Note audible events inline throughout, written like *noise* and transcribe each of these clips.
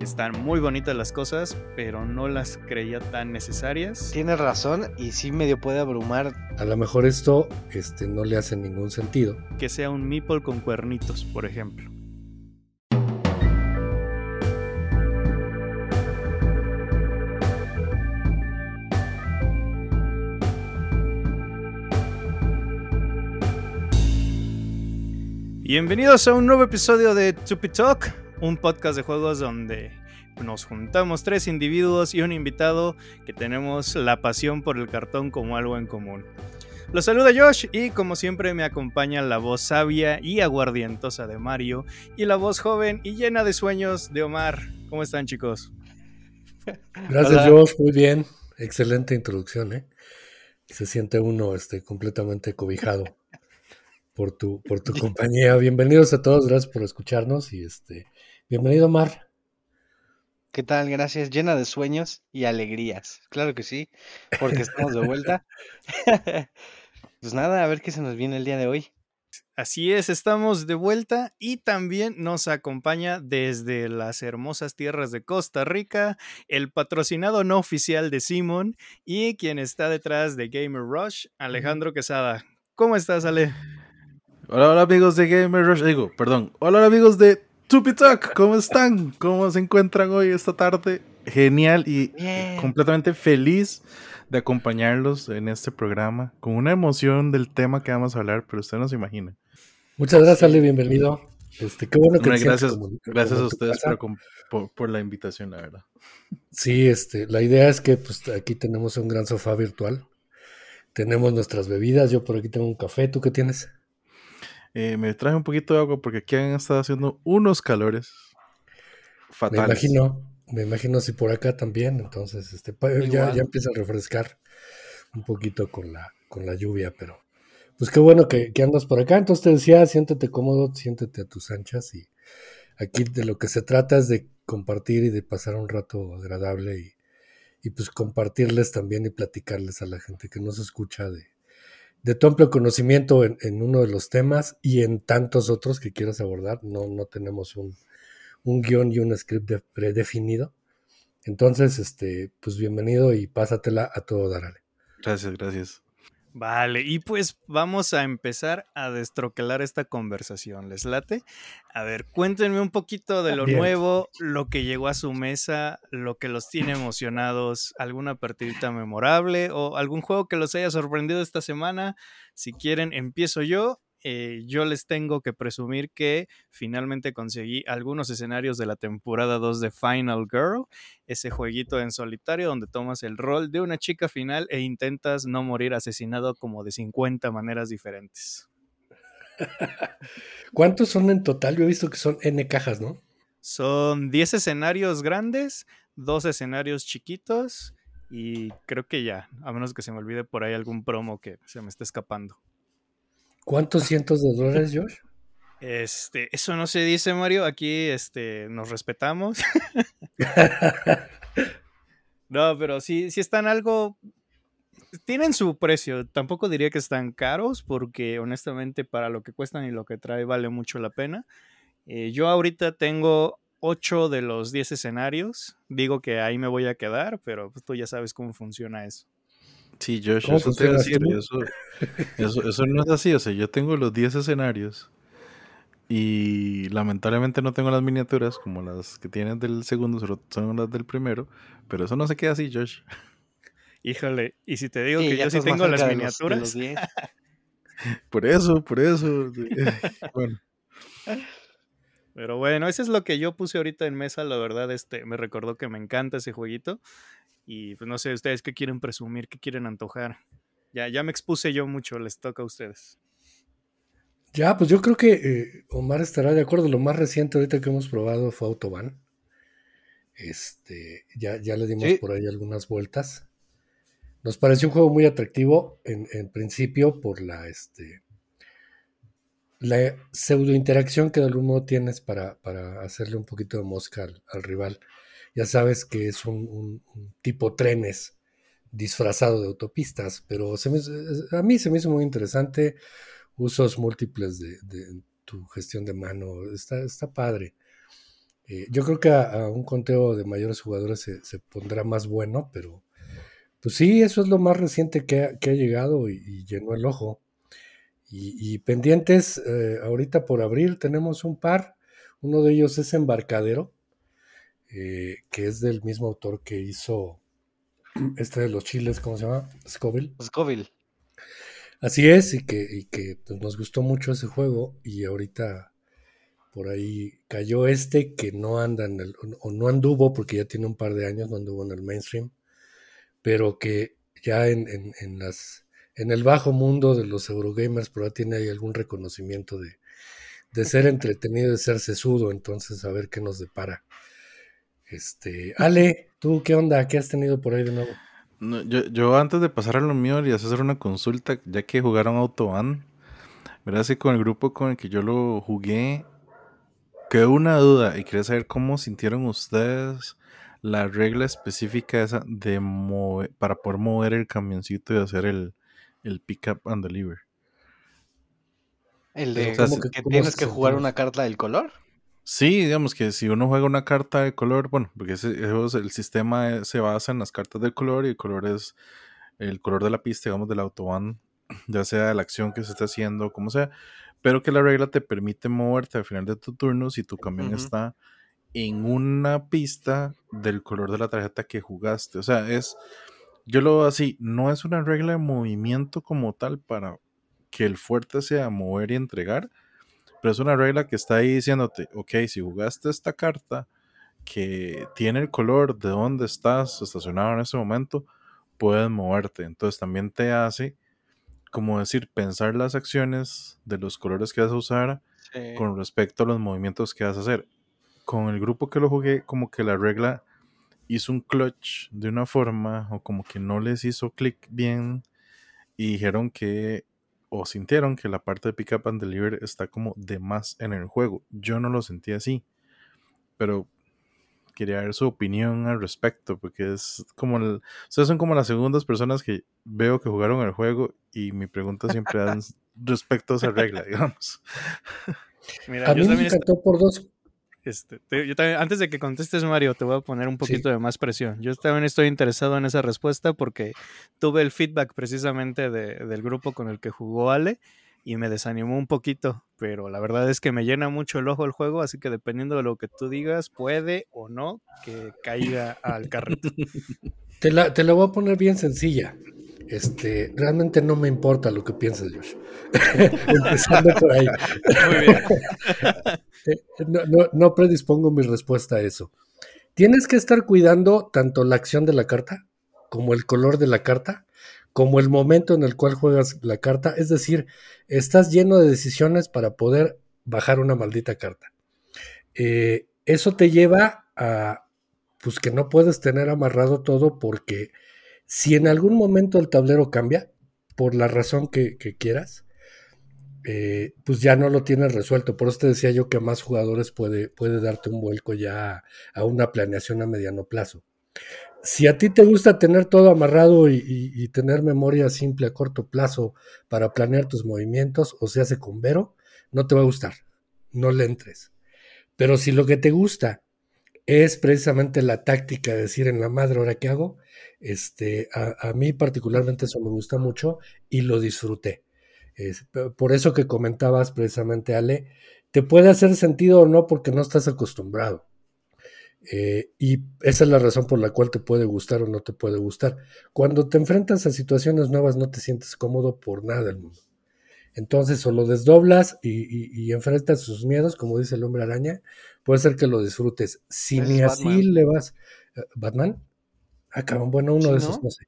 Están muy bonitas las cosas, pero no las creía tan necesarias. Tienes razón y sí medio puede abrumar. A lo mejor esto este, no le hace ningún sentido. Que sea un meeple con cuernitos, por ejemplo. Bienvenidos a un nuevo episodio de Tupi Talk, un podcast de juegos donde nos juntamos tres individuos y un invitado que tenemos la pasión por el cartón como algo en común. Los saluda Josh y como siempre me acompaña la voz sabia y aguardientosa de Mario y la voz joven y llena de sueños de Omar. ¿Cómo están chicos? Gracias Josh, muy bien. Excelente introducción, ¿eh? Se siente uno este, completamente cobijado por tu, por tu *laughs* compañía. Bienvenidos a todos, gracias por escucharnos y este, bienvenido Mar. ¿Qué tal? Gracias, llena de sueños y alegrías. Claro que sí, porque estamos de vuelta. *laughs* *laughs* pues nada, a ver qué se nos viene el día de hoy. Así es, estamos de vuelta y también nos acompaña desde las hermosas tierras de Costa Rica el patrocinado no oficial de Simon y quien está detrás de Gamer Rush, Alejandro Quesada. ¿Cómo estás, Ale? Hola, hola amigos de Gamer Rush, digo, perdón, hola, amigos de Tupitalk, ¿cómo están? ¿Cómo se encuentran hoy esta tarde? Genial y completamente feliz de acompañarlos en este programa con una emoción del tema que vamos a hablar, pero usted no se imagina. Muchas gracias, Ale, bienvenido. Este, qué bueno que gracias, gracias a ustedes por, por, la invitación, la verdad. Sí, este, la idea es que pues, aquí tenemos un gran sofá virtual. Tenemos nuestras bebidas. Yo por aquí tengo un café. ¿Tú qué tienes? Eh, me traje un poquito de agua porque aquí han estado haciendo unos calores fatales. Me imagino, me imagino si por acá también, entonces este, ya, ya, empieza a refrescar un poquito con la, con la lluvia, pero pues qué bueno que, andas por acá. Entonces te decía, siéntete cómodo, siéntete a tus anchas y aquí de lo que se trata es de compartir y de pasar un rato agradable y, y pues compartirles también y platicarles a la gente que nos escucha de, de tu amplio conocimiento en, uno de los temas y en tantos otros que quieras abordar. No, no tenemos un, guion y un script predefinido. Entonces, este, pues bienvenido y pásatela a todo darale. Gracias, gracias. Vale, y pues vamos a empezar a destroquelar esta conversación. ¿Les late? A ver, cuéntenme un poquito de lo nuevo, lo que llegó a su mesa, lo que los tiene emocionados, alguna partidita memorable o algún juego que los haya sorprendido esta semana. Si quieren, empiezo yo eh, yo les tengo que presumir que finalmente conseguí algunos escenarios de la temporada 2 de Final Girl, ese jueguito en solitario donde tomas el rol de una chica final e intentas no morir asesinado como de 50 maneras diferentes. *laughs* ¿Cuántos son en total? Yo he visto que son N cajas, ¿no? Son 10 escenarios grandes, 2 escenarios chiquitos y creo que ya, a menos que se me olvide por ahí algún promo que se me esté escapando. ¿Cuántos cientos de dólares, Josh? Este, eso no se dice, Mario. Aquí este, nos respetamos. *laughs* no, pero sí, sí están algo. Tienen su precio. Tampoco diría que están caros, porque honestamente, para lo que cuestan y lo que trae, vale mucho la pena. Eh, yo ahorita tengo 8 de los 10 escenarios. Digo que ahí me voy a quedar, pero pues, tú ya sabes cómo funciona eso. Sí, Josh, eso te decir, eso, eso, no es así, o sea, yo tengo los 10 escenarios y lamentablemente no tengo las miniaturas como las que tienes del segundo, solo son las del primero, pero eso no se queda así, Josh. Híjole, y si te digo que yo sí tengo las miniaturas. *laughs* por eso, por eso. bueno. Pero bueno, eso es lo que yo puse ahorita en mesa, la verdad, este, me recordó que me encanta ese jueguito. Y pues no sé, ustedes qué quieren presumir, qué quieren antojar. Ya, ya me expuse yo mucho, les toca a ustedes. Ya, pues yo creo que eh, Omar estará de acuerdo. Lo más reciente ahorita que hemos probado fue Autobahn. Este, ya, ya le dimos por ahí algunas vueltas. Nos pareció un juego muy atractivo en, principio por la, este, la pseudo interacción que de algún modo tienes para, para hacerle un poquito de mosca al rival ya sabes que es un, tipo trenes disfrazado de autopistas, pero a mí se me hizo muy interesante usos múltiples de, tu gestión de mano, está, está padre. Eh, yo creo que a, un conteo de mayores jugadores se, pondrá más bueno, pero pues sí, eso es lo más reciente que ha, llegado y, llenó el ojo. Y, pendientes, eh, ahorita por abrir tenemos un par. Uno de ellos es Embarcadero, eh, que es del mismo autor que hizo *clears throat* este de los chiles, ¿cómo se llama? Scoville. Scoville. Así es, y que, que pues, nos gustó mucho ese juego y ahorita por ahí cayó este que no anda en el, o no anduvo porque ya tiene un par de años, no anduvo en el mainstream, pero que ya en, las, en el bajo mundo de los Eurogamers, pero tiene ahí algún reconocimiento de, de ser entretenido, de ser sesudo, entonces a ver qué nos depara. Este, Ale, ¿tú qué onda? ¿Qué has tenido por ahí de nuevo? yo, yo, antes de pasar a lo mío y hacer una consulta, ya que jugaron Autobahn, verás que con el grupo con el que yo lo jugué, quedó una duda y quería saber cómo sintieron ustedes la regla específica esa de mover, para poder mover el camioncito y hacer el, el pick up and deliver. El de que tienes que jugar una carta del color. Sí, digamos que si uno juega una carta de color, bueno, porque el sistema se basa en las cartas de color y el color es el color de la pista, digamos, del autobahn, *clears throat* ya sea de la acción que se está haciendo, como sea, pero que la regla te permite moverte al final de tu turno si tu camión está en una pista del color de la tarjeta que jugaste. O sea, es, yo lo veo así, no es una regla de movimiento como tal para que el fuerte sea mover y entregar, pero es una regla que está ahí diciéndote, ok, si jugaste esta carta que tiene el color de donde estás estacionado en ese momento, puedes moverte. Entonces también te hace, como decir, pensar las acciones de los colores que vas a usar con respecto a los movimientos que vas a hacer. Con el grupo que lo jugué, como que la regla hizo un clutch de una forma, o como que no les hizo clic bien, y dijeron que o sintieron que la parte de Pick Up and Deliver está como de más en el juego. Yo no lo sentí así, pero quería ver su opinión al respecto, porque es como el, ustedes son como las segundas personas que veo que jugaron el juego y mi pregunta siempre es *laughs* respecto a esa regla, digamos. Mira, a mí me encantó por dos este, antes de que contestes, Mario, te voy a poner un poquito de más presión. Yo también estoy interesado en esa respuesta porque tuve el feedback precisamente del grupo con el que jugó Ale y me desanimó un poquito, pero la verdad es que me llena mucho el ojo el juego, así que dependiendo de lo que tú digas, puede o no que caiga al carrito. *laughs* Te la, te la voy a poner bien sencilla. Este, realmente no me importa lo que pienses, Josh. *laughs* Empezando por ahí. Muy bien. *laughs* Eh, no, predispongo mi respuesta a eso. Tienes que estar cuidando tanto la acción de la carta, como el color de la carta, como el momento en el cual juegas la carta. Es decir, estás lleno de decisiones para poder bajar una maldita carta. Eh, eso te lleva a pues que no puedes tener amarrado todo porque si en algún momento el tablero cambia, por la razón que quieras, eh, pues ya no lo tienes resuelto. Por eso te decía yo que más jugadores puede, puede darte un vuelco ya a, una planeación a mediano plazo. Si a ti te gusta tener todo amarrado y, tener memoria simple a corto plazo para planear tus movimientos, o se hace con Vero, no te va a gustar. No le entres. Pero si lo que te gusta es precisamente la táctica de decir en la madre, ¿ahora qué hago? Este, a mí particularmente eso me gusta mucho y lo disfruté por eso que comentabas precisamente, Ale, te puede hacer sentido o no porque no estás acostumbrado. Eh, y esa es la razón por la cual te puede gustar o no te puede gustar. Cuando te enfrentas a situaciones nuevas no te sientes cómodo por nada del mundo. Entonces o lo desdoblas y, enfrentas sus miedos, como dice el hombre araña, puede ser que lo disfrutes. Si ni así le vas... Eh, ¿Batman? Ah, bueno, uno de esos, no sé.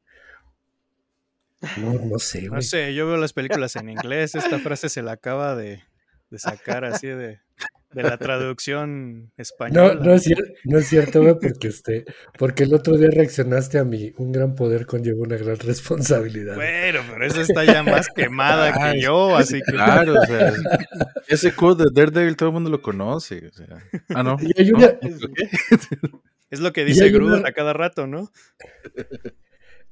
No, no sé, güey. No sé, yo veo las películas en inglés. Esta frase se la acaba de, sacar así de, la traducción española. No, no es, cierto, no es cierto, güey, porque, este, porque el otro día reaccionaste a mí. Un gran poder conlleva una gran responsabilidad. Bueno, pero eso está ya más quemada que yo, así que. Claro, o sea, ese code de Daredevil todo el mundo lo conoce. O sea. Ah, no. Es lo que dice Groot a cada rato, ¿no?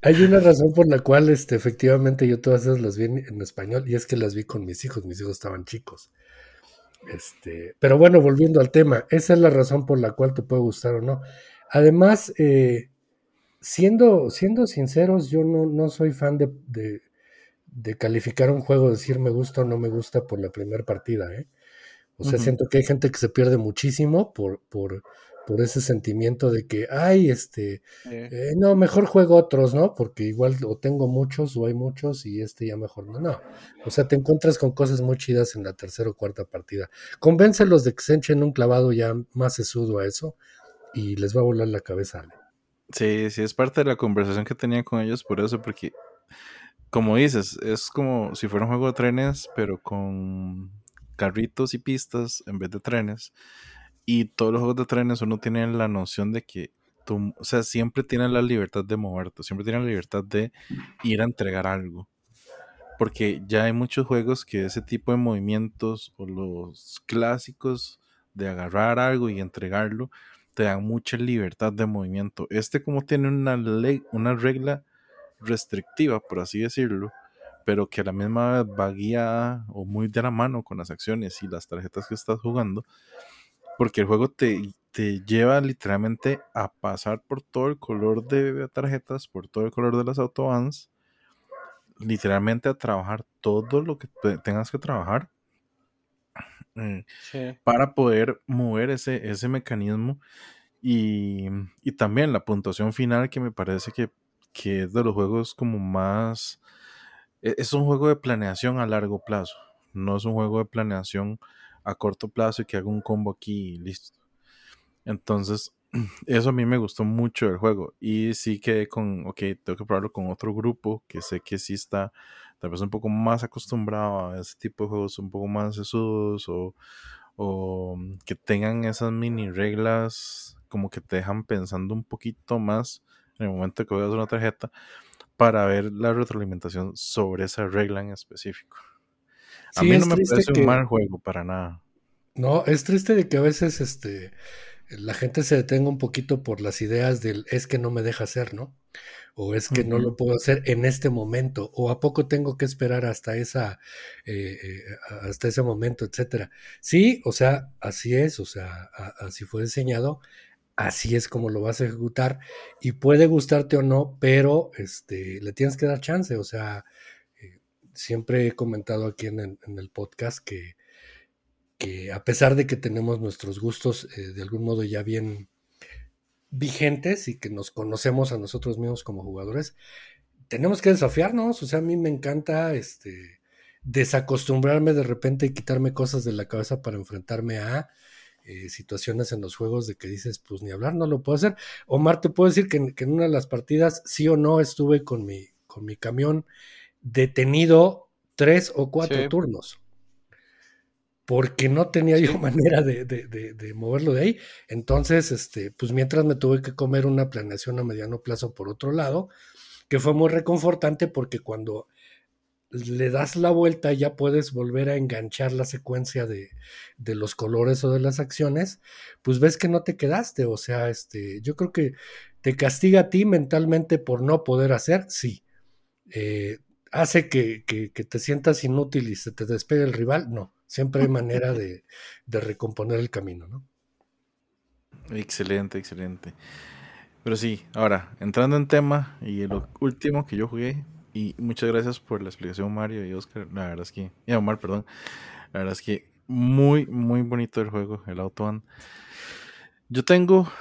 Hay una razón por la cual este, efectivamente yo todas esas las vi en, español y es que las vi con mis hijos, mis hijos estaban chicos. Este, pero bueno, volviendo al tema, esa es la razón por la cual te puede gustar o no. Además, eh, siendo, siendo sinceros, yo no, no soy fan de, de, calificar un juego, decir me gusta o no me gusta por la primera partida. ¿eh? O sea, siento que hay gente que se pierde muchísimo por, por, por ese sentimiento de que, ay, este, eh, no, mejor juego otros, ¿no? Porque igual o tengo muchos o hay muchos y este ya mejor no, no. O sea, te encuentras con cosas muy chidas en la tercera o cuarta partida. Convéncelos de que se echen un clavado ya más sesudo a eso y les va a volar la cabeza. Sí, sí, es parte de la conversación que tenía con ellos por eso, porque, como dices, es como si fuera un juego de trenes, pero con carritos y pistas en vez de trenes. Y todos los juegos de trenes uno tiene la noción de que tú, o sea, siempre tienes la libertad de moverte, siempre tienes la libertad de ir a entregar algo. Porque ya hay muchos juegos que ese tipo de movimientos o los clásicos de agarrar algo y entregarlo te dan mucha libertad de movimiento. Este como tiene una ley, una regla restrictiva, por así decirlo, pero que a la misma vez va guiada o muy de la mano con las acciones y las tarjetas que estás jugando, porque el juego te, te lleva literalmente a pasar por todo el color de tarjetas, por todo el color de las autobans, literalmente a trabajar todo lo que tengas que trabajar eh, para poder mover ese, ese mecanismo. Y, y, también la puntuación final que me parece que, que es de los juegos como más... E, es un juego de planeación a largo plazo, no es un juego de planeación a corto plazo y que haga un combo aquí y listo. Entonces, *clears throat* eso a mí me gustó mucho el juego. Y sí quedé con, ok, tengo que probarlo con otro grupo que sé que sí está tal vez un poco más acostumbrado a ese tipo de juegos un poco más sesudos o, o que tengan esas mini reglas como que te dejan pensando un poquito más en el momento que veas una tarjeta para ver la retroalimentación sobre esa regla en específico. A mí no me parece un mal juego para nada. No, es triste de que a veces este, la gente se detenga un poquito por las ideas del es que no me deja hacer, ¿no? O es que no lo puedo hacer en este momento, o a poco tengo que esperar hasta esa, eh, eh, hasta ese momento, etcétera. Sí, o sea, así es, o sea, así fue diseñado, así es como lo vas a ejecutar, y puede gustarte o no, pero este, le tienes que dar chance, o sea, siempre he comentado aquí en el, podcast que, que, a pesar de que tenemos nuestros gustos eh, de algún modo ya bien vigentes y que nos conocemos a nosotros mismos como jugadores, tenemos que desafiarnos. O sea, a mí me encanta este, desacostumbrarme de repente y quitarme cosas de la cabeza para enfrentarme a eh, situaciones en los juegos de que dices, pues ni hablar, no lo puedo hacer. Omar, te puedo decir que, que en una de las partidas, sí o no, estuve con mi, con mi camión detenido tres o cuatro turnos. Porque no tenía yo *laughs* manera de, moverlo de ahí. Entonces, este, pues mientras me tuve que comer una planeación a mediano plazo por otro lado, que fue muy reconfortante porque cuando le das la vuelta ya puedes volver a enganchar la secuencia de, de, los colores o de las acciones, pues ves que no te quedaste. O sea, este, yo creo que te castiga a ti mentalmente por no poder hacer, sí. Eh, hace que, te sientas inútil y se te despegue el rival, no. Siempre hay *laughs* manera de, recomponer el camino, ¿no? Excelente, excelente. Pero sí, ahora, entrando en tema y lo último que yo jugué, y muchas gracias por la explicación, Mario y Oscar. La verdad es que, y Omar, perdón. La verdad es que muy, muy bonito el juego, el Auto Yo tengo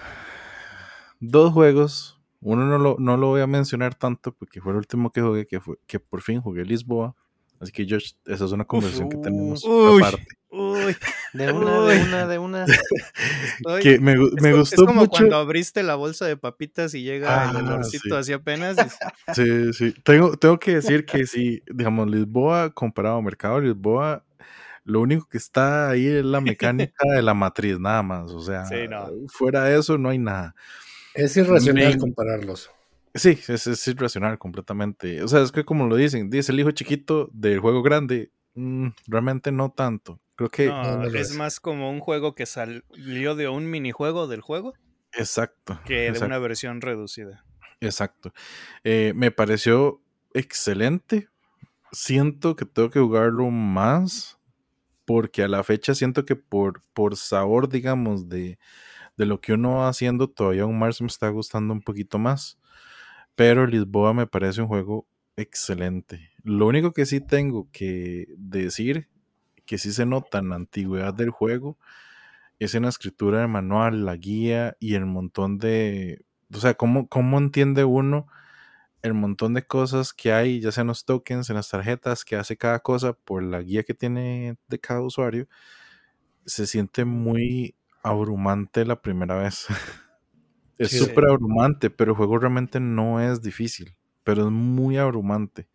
dos juegos uno no lo, no lo voy a mencionar tanto porque fue el último que jugué, que, fue, que por fin jugué Lisboa. Así que Josh, esa es una conversación que tenemos aparte. Uy, *laughs* de una, de una, de una. *laughs* que me, me gustó es como mucho. cuando abriste la bolsa de papitas y llega el ah, olorcito así apenas. *laughs* Sí, sí. Tengo, tengo que decir que sí, digamos, Lisboa comparado a Mercado Lisboa, lo único que está ahí es la mecánica de la matriz, nada más. O sea, fuera de eso no hay nada. Es irracional compararlos. Sí, es, irracional completamente. O sea, es que como lo dicen, dice el hijo chiquito del juego grande, mm, realmente no tanto. Creo que... es más como un juego que salió de un minijuego del juego. Exacto. Que de una versión reducida. Exacto. Eh, me pareció excelente. Siento que tengo que jugarlo más porque a la fecha siento que por, por sabor, digamos, de, de lo que uno va haciendo, todavía un Mars me está gustando un poquito más. Pero Lisboa me parece un juego excelente. Lo único que sí tengo que decir, que sí se nota en la antigüedad del juego, es en la escritura del manual, la guía y el montón de... O sea, ¿cómo, cómo entiende uno el montón de cosas que hay, ya sea en los tokens, en las tarjetas, que hace cada cosa por la guía que tiene de cada usuario? Se siente muy abrumante la primera vez. *laughs* es súper abrumante, pero el juego realmente no es difícil, pero es muy abrumante.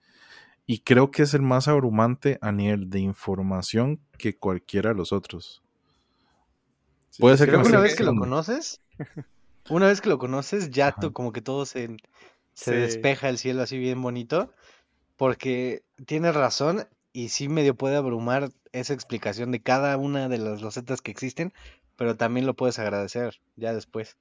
Y creo que es el más abrumante a nivel de información que cualquiera de los otros. Puede ser que una vez que lo conoces, *laughs* una vez que lo conoces, ya como que todo se, se despeja el cielo así bien bonito, porque tienes razón y sí medio puede abrumar esa explicación de cada una de las rosetas que existen, pero también lo puedes agradecer ya después.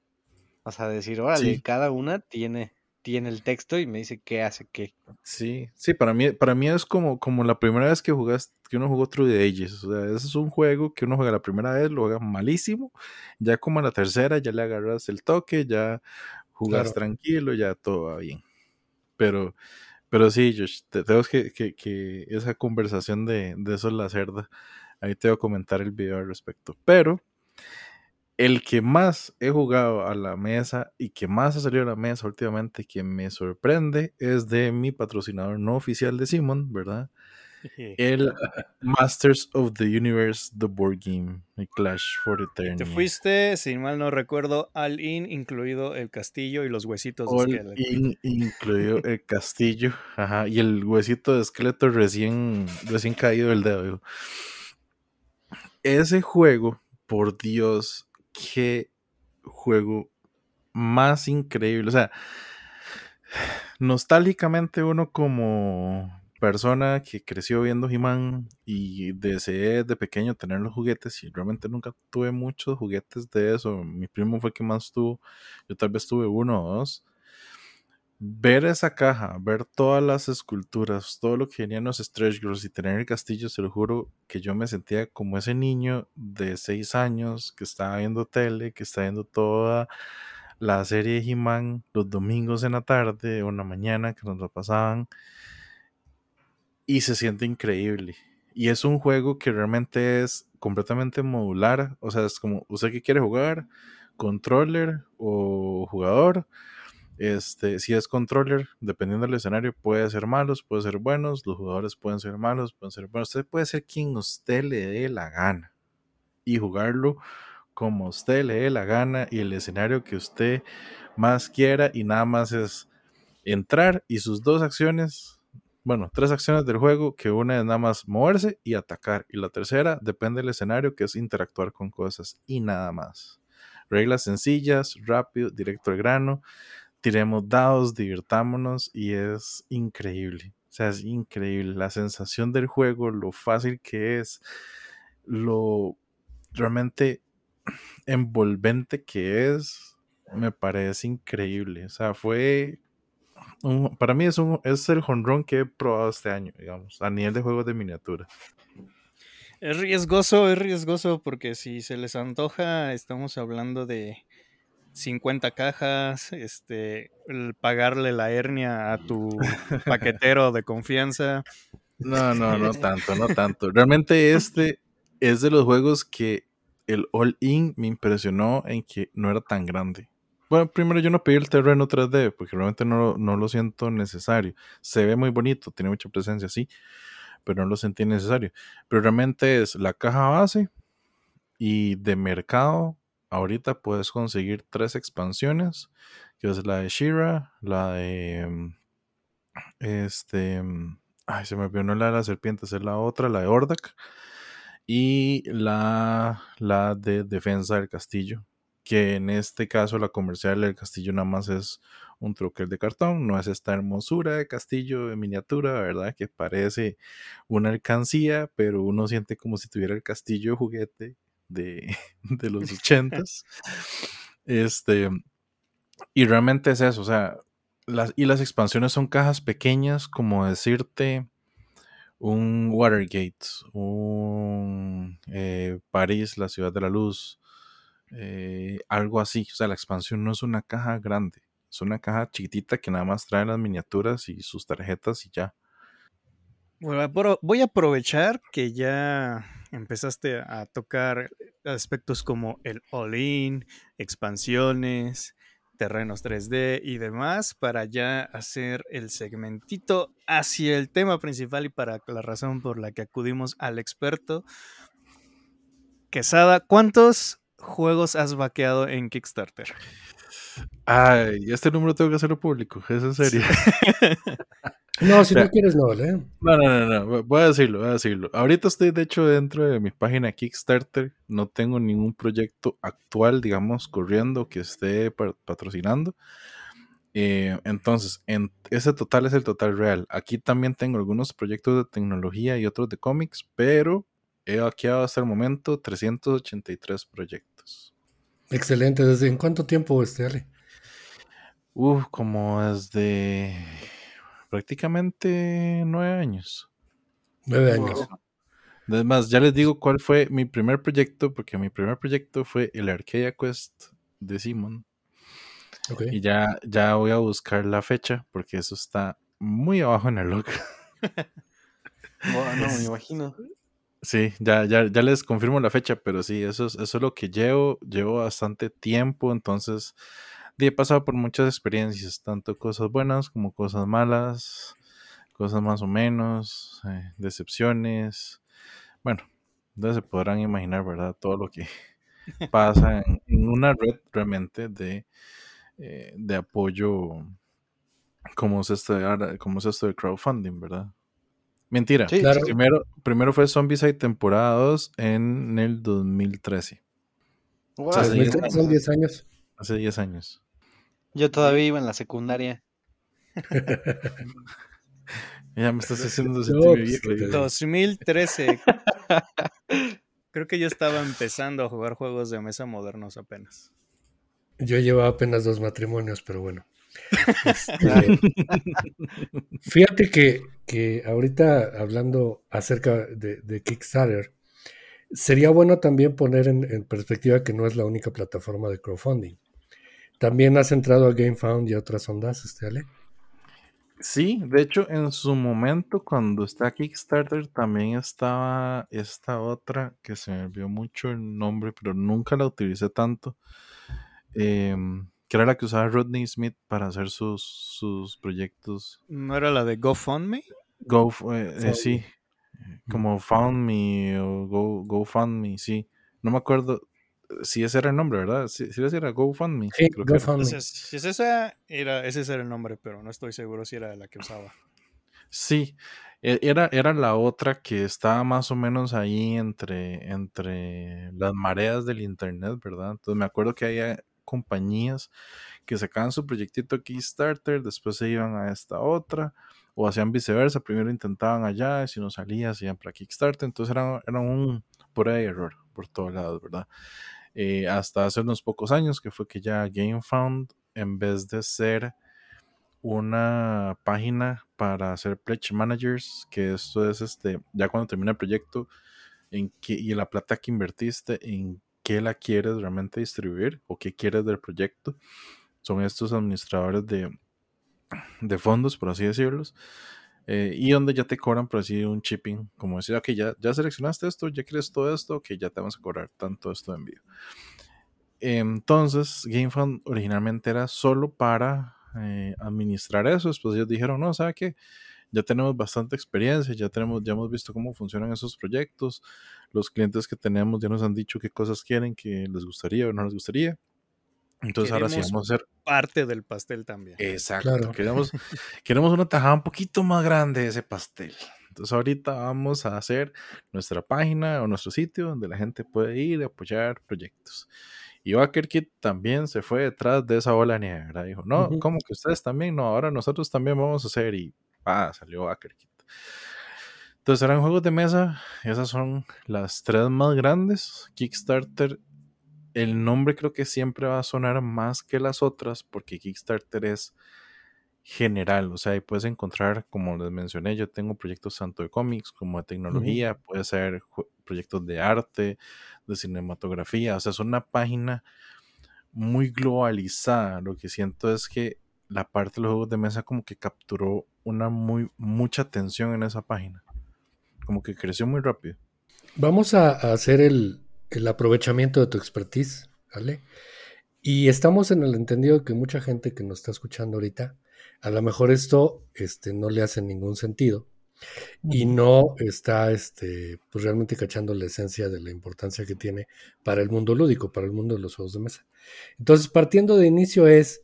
O sea, decir, órale, cada una tiene tiene el texto y me dice qué hace qué. Sí, sí, para mí, para mí es como, como la primera vez que jugaste, que uno jugó True the Ages. O sea, ese es un juego que uno juega la primera vez, lo juega malísimo. Ya como a la tercera, ya le agarras el toque, ya jugas tranquilo, ya todo va bien. Pero, pero sí, Josh, te, tengo que, que, que, esa conversación de, de eso es la cerda. Ahí te voy a comentar el video al respecto. Pero el que más he jugado a la mesa y que más ha salido a la mesa últimamente, que me sorprende, es de mi patrocinador no oficial de Simon, ¿verdad? *laughs* El Masters of the Universe, The Board Game, el Clash for Eternity. Te fuiste, si mal no recuerdo, al in, incluido el castillo y los huesitos de esqueleto. in, incluido el castillo, ajá, y el huesito de esqueleto recién, recién caído del dedo. Ese juego, por Dios, qué juego más increíble. O sea, nostálgicamente uno como persona que creció viendo He-Man y deseé de pequeño tener los juguetes y realmente nunca tuve muchos juguetes de eso. Mi primo fue que más tuvo. Yo tal vez tuve uno o dos ver esa caja, ver todas las esculturas, todo lo que venían los stretch goals y tener el castillo, se lo juro que yo me sentía como ese niño de seis años que estaba viendo tele, que está viendo toda la serie de He-Man los domingos en la tarde o en la mañana que nos lo pasaban. Y se siente increíble. Y es un juego que realmente es completamente modular. O sea, es como, ¿usted qué quiere jugar? ¿Controller o jugador? Este, si es controller, dependiendo del escenario, puede ser malos, puede ser buenos, los jugadores pueden ser malos, pueden ser buenos. Usted puede ser quien usted le dé la gana y jugarlo como usted le dé la gana y el escenario que usted más quiera y nada más es entrar y sus dos acciones, bueno, tres acciones del juego, que una es nada más moverse y atacar y la tercera depende del escenario que es interactuar con cosas y nada más. Reglas sencillas, rápido, directo al grano tiremos dados, divirtámonos y es increíble. O sea, es increíble la sensación del juego, lo fácil que es, lo realmente envolvente que es, me parece increíble. O sea, fue para mí es, un, es el honrón que he probado este año, digamos, a nivel de juegos de miniatura. Es riesgoso, es riesgoso porque si se les antoja, estamos hablando de 50 cajas, este, el pagarle la hernia a tu *laughs* paquetero de confianza. No, no, no *laughs* tanto, no tanto. Realmente este es de los juegos que el all-in me impresionó en que no era tan grande. Bueno, primero yo no pedí el terreno 3D porque realmente no, no lo siento necesario. Se ve muy bonito, tiene mucha presencia, sí, pero no lo sentí necesario. Pero realmente es la caja base y de mercado ahorita puedes conseguir tres expansiones, que es la de Shira, la de mm, este, mm, ay, se me olvidó no la de las serpientes, es la otra, la de Ordak, y la, la de Defensa del Castillo, que en este caso la comercial del castillo nada más es un troquel de cartón, no es esta hermosura de castillo de miniatura, ¿verdad? Que parece una alcancía, pero uno siente como si tuviera el castillo de juguete *laughs* de, los ochentas. este, y realmente es eso, o sea, las, y las expansiones son cajas pequeñas, como decirte un Watergate, un eh, París, la ciudad de la luz, eh, algo así. O sea, la expansión no es una caja grande, es una caja chiquitita que nada más trae las miniaturas y sus tarjetas y ya. Bueno, voy a aprovechar que ya empezaste a tocar aspectos como el all-in, expansiones, terrenos 3D y demás para ya hacer el segmentito hacia el tema principal y para la razón por la que acudimos al experto. Quesada, ¿cuántos juegos has vaqueado en Kickstarter? Ay, este número tengo que hacerlo público, es en serio. *laughs* No, si no quieres, no, ¿eh? No, no, no, no, voy a decirlo, voy a decirlo. Ahorita estoy, de hecho, dentro de mi página Kickstarter. No tengo ningún proyecto actual, digamos, corriendo que esté patrocinando. Eh, entonces, en, ese total es el total real. Aquí también tengo algunos proyectos de tecnología y otros de cómics, pero he hackeado hasta el momento 383 proyectos. Excelente. ¿Desde en cuánto tiempo, este, Ale? Uf, como desde prácticamente nueve años. Nueve años. Además, ya les digo cuál fue mi primer proyecto, porque mi primer proyecto fue el Arcadia Quest de Simon. Y ya, ya voy a buscar la fecha, porque eso está muy abajo en el log. no, me *laughs* imagino. Sí, ya, ya, ya les confirmo la fecha, pero sí, eso es, eso es lo que llevo. Llevo bastante tiempo, entonces he pasado por muchas experiencias, tanto cosas buenas como cosas malas, cosas más o menos, eh, decepciones. Bueno, entonces se podrán imaginar, ¿verdad? Todo lo que *laughs* pasa en, una red realmente de, eh, de apoyo como es, esto de, como es esto de crowdfunding, ¿verdad? Mentira. primero, primero fue Zombieside temporada 2 en el 2013. hace 10 años. Hace 10 años. Yo todavía iba en la secundaria. *laughs* ya me estás haciendo sentir 2013. *laughs* Creo que yo estaba empezando a jugar juegos de mesa modernos apenas. Yo llevaba apenas dos matrimonios, pero bueno. Este, fíjate que, que, ahorita hablando acerca de, Kickstarter, sería bueno también poner en, perspectiva que no es la única plataforma de crowdfunding. También has entrado a GameFound y a otras ondas, este Ale. Sí, de hecho, en su momento, cuando está Kickstarter, también estaba esta otra que se me olvidó mucho el nombre, pero nunca la utilicé tanto. Em, que era la que usaba Rodney Smith para hacer sus, sus proyectos. ¿No era la de GoFundMe? Go, eh, eh, sí, como Found Me o Go, GoFundMe, sí. No me acuerdo, si ese era el nombre, ¿verdad? Si, si ese era GoFundMe. Sí, GoFundMe. Si es esa, era, ese era el nombre, pero no estoy seguro si era la que usaba. Sí, e, era, era la otra que estaba más o menos ahí entre, entre las mareas del internet, ¿verdad? Entonces me acuerdo que había compañías que sacaban su proyectito Kickstarter, después se iban a esta otra, o hacían viceversa, primero intentaban allá, y si no salía, se iban para Kickstarter, entonces era, era un de error por todos lados, ¿verdad? Eh, hasta hace unos pocos años, que fue que ya GameFound, en vez de ser una página para hacer pledge managers, que esto es este, ya cuando termina el proyecto, en que, y la plata que invertiste, en qué la quieres realmente distribuir o qué quieres del proyecto. Son estos administradores de, de fondos, por así decirlos. Eh, y donde ya te cobran por así un shipping, como decir, ok, ya, ya seleccionaste esto, ya quieres todo esto, que ya te vamos a cobrar tanto esto de envío. Entonces, GameFund originalmente era solo para eh, administrar eso. Después ellos dijeron, no, ¿sabe qué? Ya tenemos bastante experiencia, ya, tenemos, ya hemos visto cómo funcionan esos proyectos. Los clientes que tenemos ya nos han dicho qué cosas quieren, que les gustaría o no les gustaría. Entonces ahora sí vamos a hacer parte del pastel también. Exacto. Queremos, *laughs* queremos una tajada un poquito más grande de ese pastel. Entonces ahorita vamos a hacer nuestra página o nuestro sitio donde la gente puede ir y apoyar proyectos. Y Kit también se fue detrás de esa ola negra. Dijo, no, ¿cómo que ustedes también? No, ahora nosotros también vamos a hacer. Y ah, salió Kit. Entonces eran juegos de mesa. Esas son las tres más grandes. Kickstarter el nombre creo que siempre va a sonar más que las otras porque Kickstarter es general, o sea, ahí puedes encontrar, como les mencioné, yo tengo proyectos tanto de cómics como de tecnología, puede ser proyectos de arte, de cinematografía, o sea, es una página muy globalizada. Lo que siento es que la parte de los juegos de mesa como que capturó una muy mucha atención en esa página, como que creció muy rápido. Vamos a, hacer el, aprovechamiento de tu expertise, ¿vale? Y estamos en el entendido que mucha gente que nos está escuchando ahorita, a lo mejor esto este, no le hace ningún sentido y no está este, pues realmente cachando la esencia de la importancia que tiene para el mundo lúdico, para el mundo de los juegos de mesa. Entonces, partiendo de inicio es,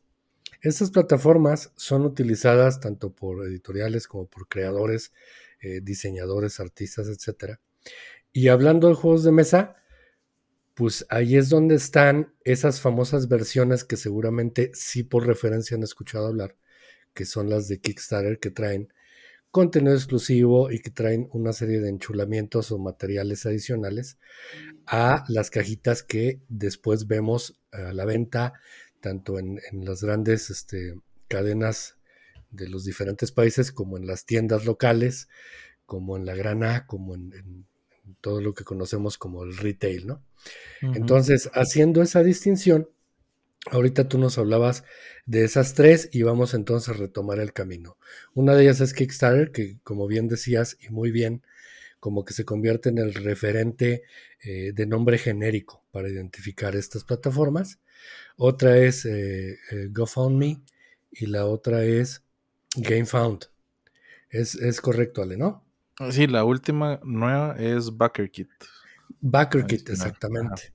estas plataformas son utilizadas tanto por editoriales como por creadores, eh, diseñadores, artistas, etc. Y hablando de juegos de mesa, pues ahí es donde están esas famosas versiones que seguramente sí por referencia han escuchado hablar, que son las de Kickstarter que traen contenido exclusivo y que traen una serie de enchulamientos o materiales adicionales a las cajitas que después vemos a la venta, tanto en, las grandes este, cadenas de los diferentes países como en las tiendas locales, como en la grana, como en, todo lo que conocemos como el retail, ¿no? Entonces, haciendo esa distinción, Ahorita tú nos hablabas de esas tres y vamos entonces a retomar el camino. Una de ellas es Kickstarter, que como bien decías y muy bien, como que se convierte en el referente eh, de nombre genérico para identificar estas plataformas. Otra es eh, eh, GoFundMe y la otra es GameFound. Es, es correcto, Ale, ¿no? Sí, la última nueva es BackerKit. BackerKit, exactamente.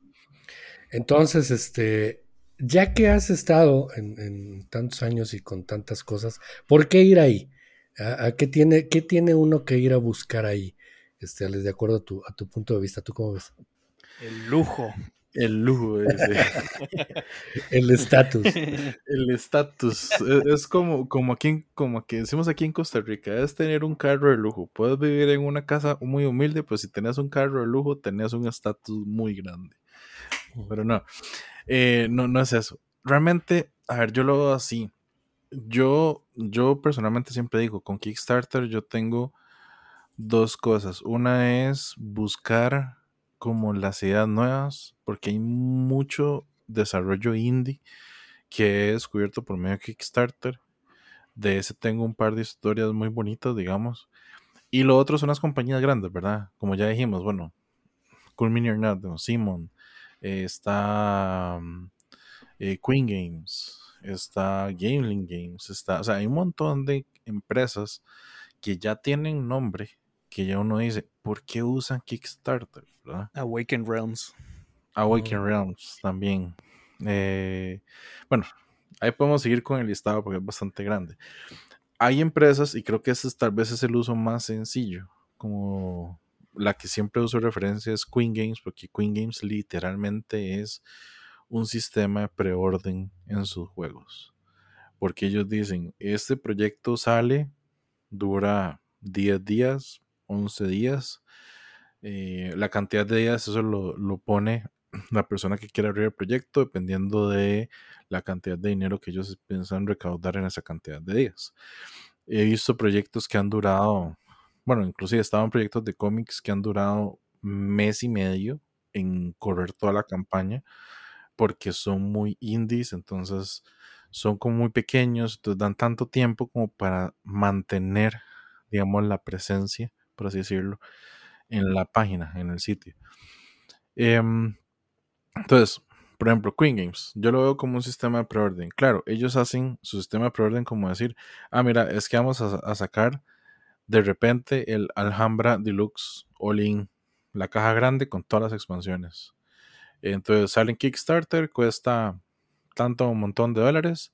Entonces, este, ya que has estado en, tantos años y con tantas cosas, ¿por qué ir ahí? ¿A, qué, tiene, qué tiene uno que ir a buscar ahí? Este, de acuerdo a tu, a tu punto de vista, ¿tú cómo ves? El lujo. El lujo, *laughs* el estatus. El estatus. E, es, como, como aquí, como que decimos aquí en Costa Rica, es tener un carro de lujo. Puedes vivir en una casa muy humilde, pues si tenés un carro de lujo, tenés un estatus muy grande. Pero no. Eh, no, no es eso. Realmente, a ver, yo lo veo así. Yo, yo personalmente siempre digo, con Kickstarter yo tengo dos cosas. Una es buscar como las ideas nuevas, porque hay mucho desarrollo indie que he descubierto por medio de Kickstarter. De ese tengo un par de historias muy bonitas, digamos. Y lo otro son las compañías grandes, ¿verdad? Como ya dijimos, bueno, Cool Mini or Simon, está mm, eh, Queen Games, está Gameling Games, está, o sea, hay un montón de empresas que ya tienen nombre, que ya uno dice, ¿por qué usan Kickstarter? Awaken Realms. Awaken mm. Realms también. Eh, bueno, ahí podemos seguir con el listado porque es bastante grande. Hay empresas, y creo que ese tal vez es el uso más sencillo, como la que siempre uso referencia es Queen Games, porque Queen Games literalmente es un sistema de preorden en sus juegos. Porque ellos dicen, este proyecto sale, dura 10 días, 11 días. Eh, la cantidad de días, eso lo, lo pone *clears throat* la persona que quiere abrir el proyecto, dependiendo de la cantidad de dinero que ellos piensan recaudar en esa cantidad de días. He visto proyectos que han durado bueno, inclusive estaban proyectos de cómics que han durado mes y medio en correr toda la campaña porque son muy indies, entonces son como muy pequeños, entonces dan tanto tiempo como para mantener, digamos, la presencia, por así decirlo, en la página, en el sitio. Em, entonces, por ejemplo, Queen Games, yo lo veo como un sistema de preorden. Claro, ellos hacen su sistema de preorden como decir, ah, mira, es que vamos a sacar de repente el Alhambra Deluxe All In, la caja grande con todas las expansiones. Entonces sale en Kickstarter, cuesta tanto un montón de dólares,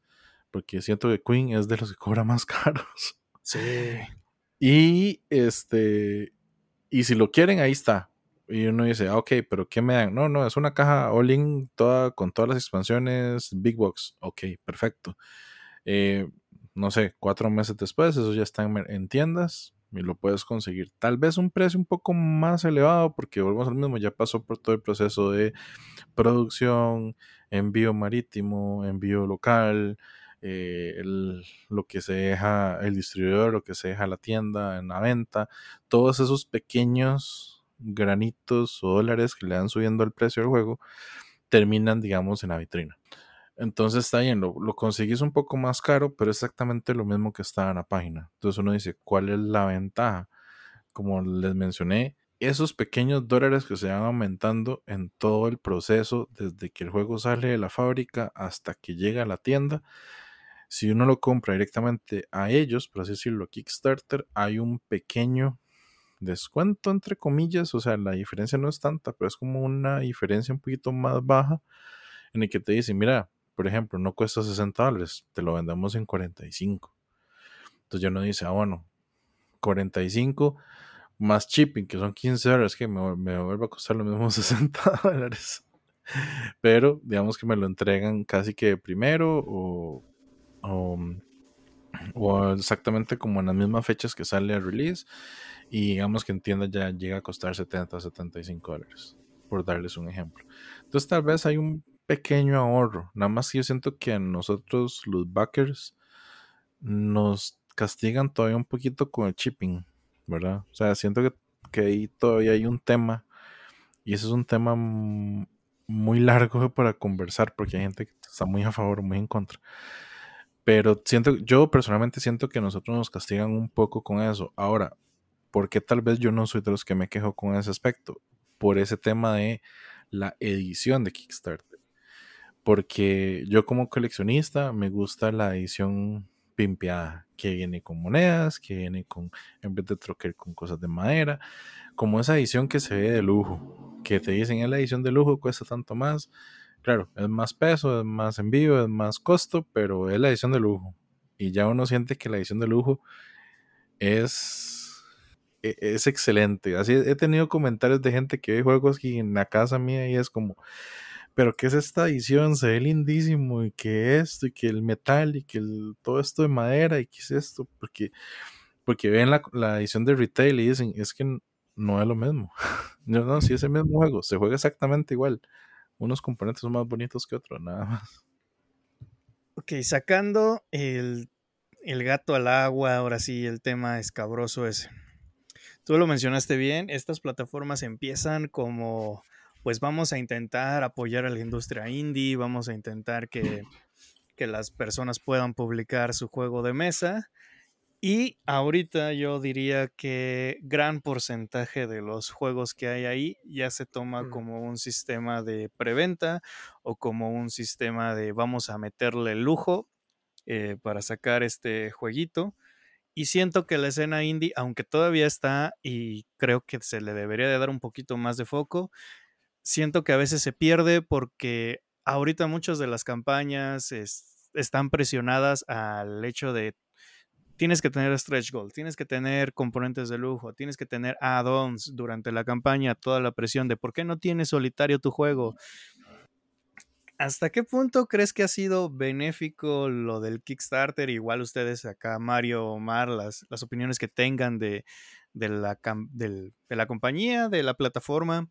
porque siento que Queen es de los que cobra más *laughs* caros. Sí. Y este, y si lo quieren, ahí está. Y uno dice, ah, ok, pero ¿qué me dan? No, no, es una caja all in toda, con todas las expansiones, Big Box. Ok, perfecto. Eh, no sé, cuatro meses después, eso ya está en, tiendas y lo puedes conseguir. Tal vez un precio un poco más elevado porque volvemos al mismo, ya pasó por todo el proceso de producción, envío marítimo, envío local, eh, lo que se deja el distribuidor, lo que se deja la tienda en la venta, todos esos pequeños granitos o dólares que le dan subiendo el precio del juego, terminan, digamos, en la vitrina. Entonces está bien, lo, lo, conseguís un poco más caro, pero exactamente lo mismo que está en la página. Entonces uno dice, ¿cuál es la ventaja? Como les mencioné, esos pequeños dólares que se van aumentando en todo el proceso, desde que el juego sale de la fábrica hasta que llega a la tienda, si uno lo compra directamente a ellos, por así decirlo, Kickstarter, hay un pequeño descuento entre comillas, o sea, la diferencia no es tanta, pero es como una diferencia un poquito más baja en el que te dicen, mira, por ejemplo, no cuesta 60 dólares, te lo vendemos en 45. Entonces ya no dice, ah, bueno, 45 más shipping, que son 15 dólares, que me, me vuelve a costar lo mismo *laughs* 60 dólares. Pero digamos que me lo entregan casi que primero o, o, exactamente como en las mismas fechas que sale el release. Y digamos que en tienda ya llega a costar 70 o 75 dólares, por darles un ejemplo. Entonces tal vez hay un pequeño ahorro. Nada más que yo siento que nosotros los backers nos castigan todavía un poquito con el shipping. ¿verdad? O sea, siento que, que ahí todavía hay un tema y ese es un tema muy largo para conversar porque hay gente que está muy a favor, muy en contra. Pero siento, yo personalmente siento que nosotros nos castigan un poco con eso. Ahora, ¿por qué tal vez yo no soy de los que me quejo con ese aspecto? Por ese tema de la edición de Kickstarter. Porque yo como coleccionista me gusta la edición pimpeada, que viene con monedas, que viene con, en vez de troquel, con cosas de madera, como esa edición que se ve de lujo, que te dicen es la edición de lujo, cuesta tanto más. Claro, es más peso, es más envío, es más costo, pero es la edición de lujo. Y ya uno siente que la edición de lujo es, e, es excelente. Así he tenido comentarios de gente que ve juegos aquí en la casa mía y es como, pero ¿qué es esta edición? Se ve lindísimo, y que esto, y que el metal, y que el, todo esto de madera, y qué es esto, porque, porque ven la, la edición de retail y dicen, es que no es lo mismo. *laughs* no, no, si es el mismo juego, se juega exactamente igual. Unos componentes son más bonitos que otros, nada más. Ok, sacando el, el gato al agua, ahora sí, el tema escabroso ese. Tú lo mencionaste bien, estas plataformas empiezan como pues vamos a intentar apoyar a la industria indie, vamos a intentar que, las personas puedan publicar su juego de mesa. Y ahorita yo diría que gran porcentaje de los juegos que hay ahí ya se toma mm. como un sistema de preventa o como un sistema de vamos a meterle lujo eh, para sacar este jueguito. Y siento que la escena indie, aunque todavía está y creo que se le debería de dar un poquito más de foco, siento que a veces se pierde porque ahorita muchas de las campañas están presionadas al hecho de tienes que tener stretch goals, tienes que tener componentes de lujo, tienes que tener add-ons durante la campaña, toda la presión de por qué no tienes solitario tu juego. ¿Hasta qué punto crees que ha sido benéfico lo del Kickstarter? Igual ustedes acá, Mario, Omar, las, las opiniones que tengan de, la, de la compañía, de la plataforma.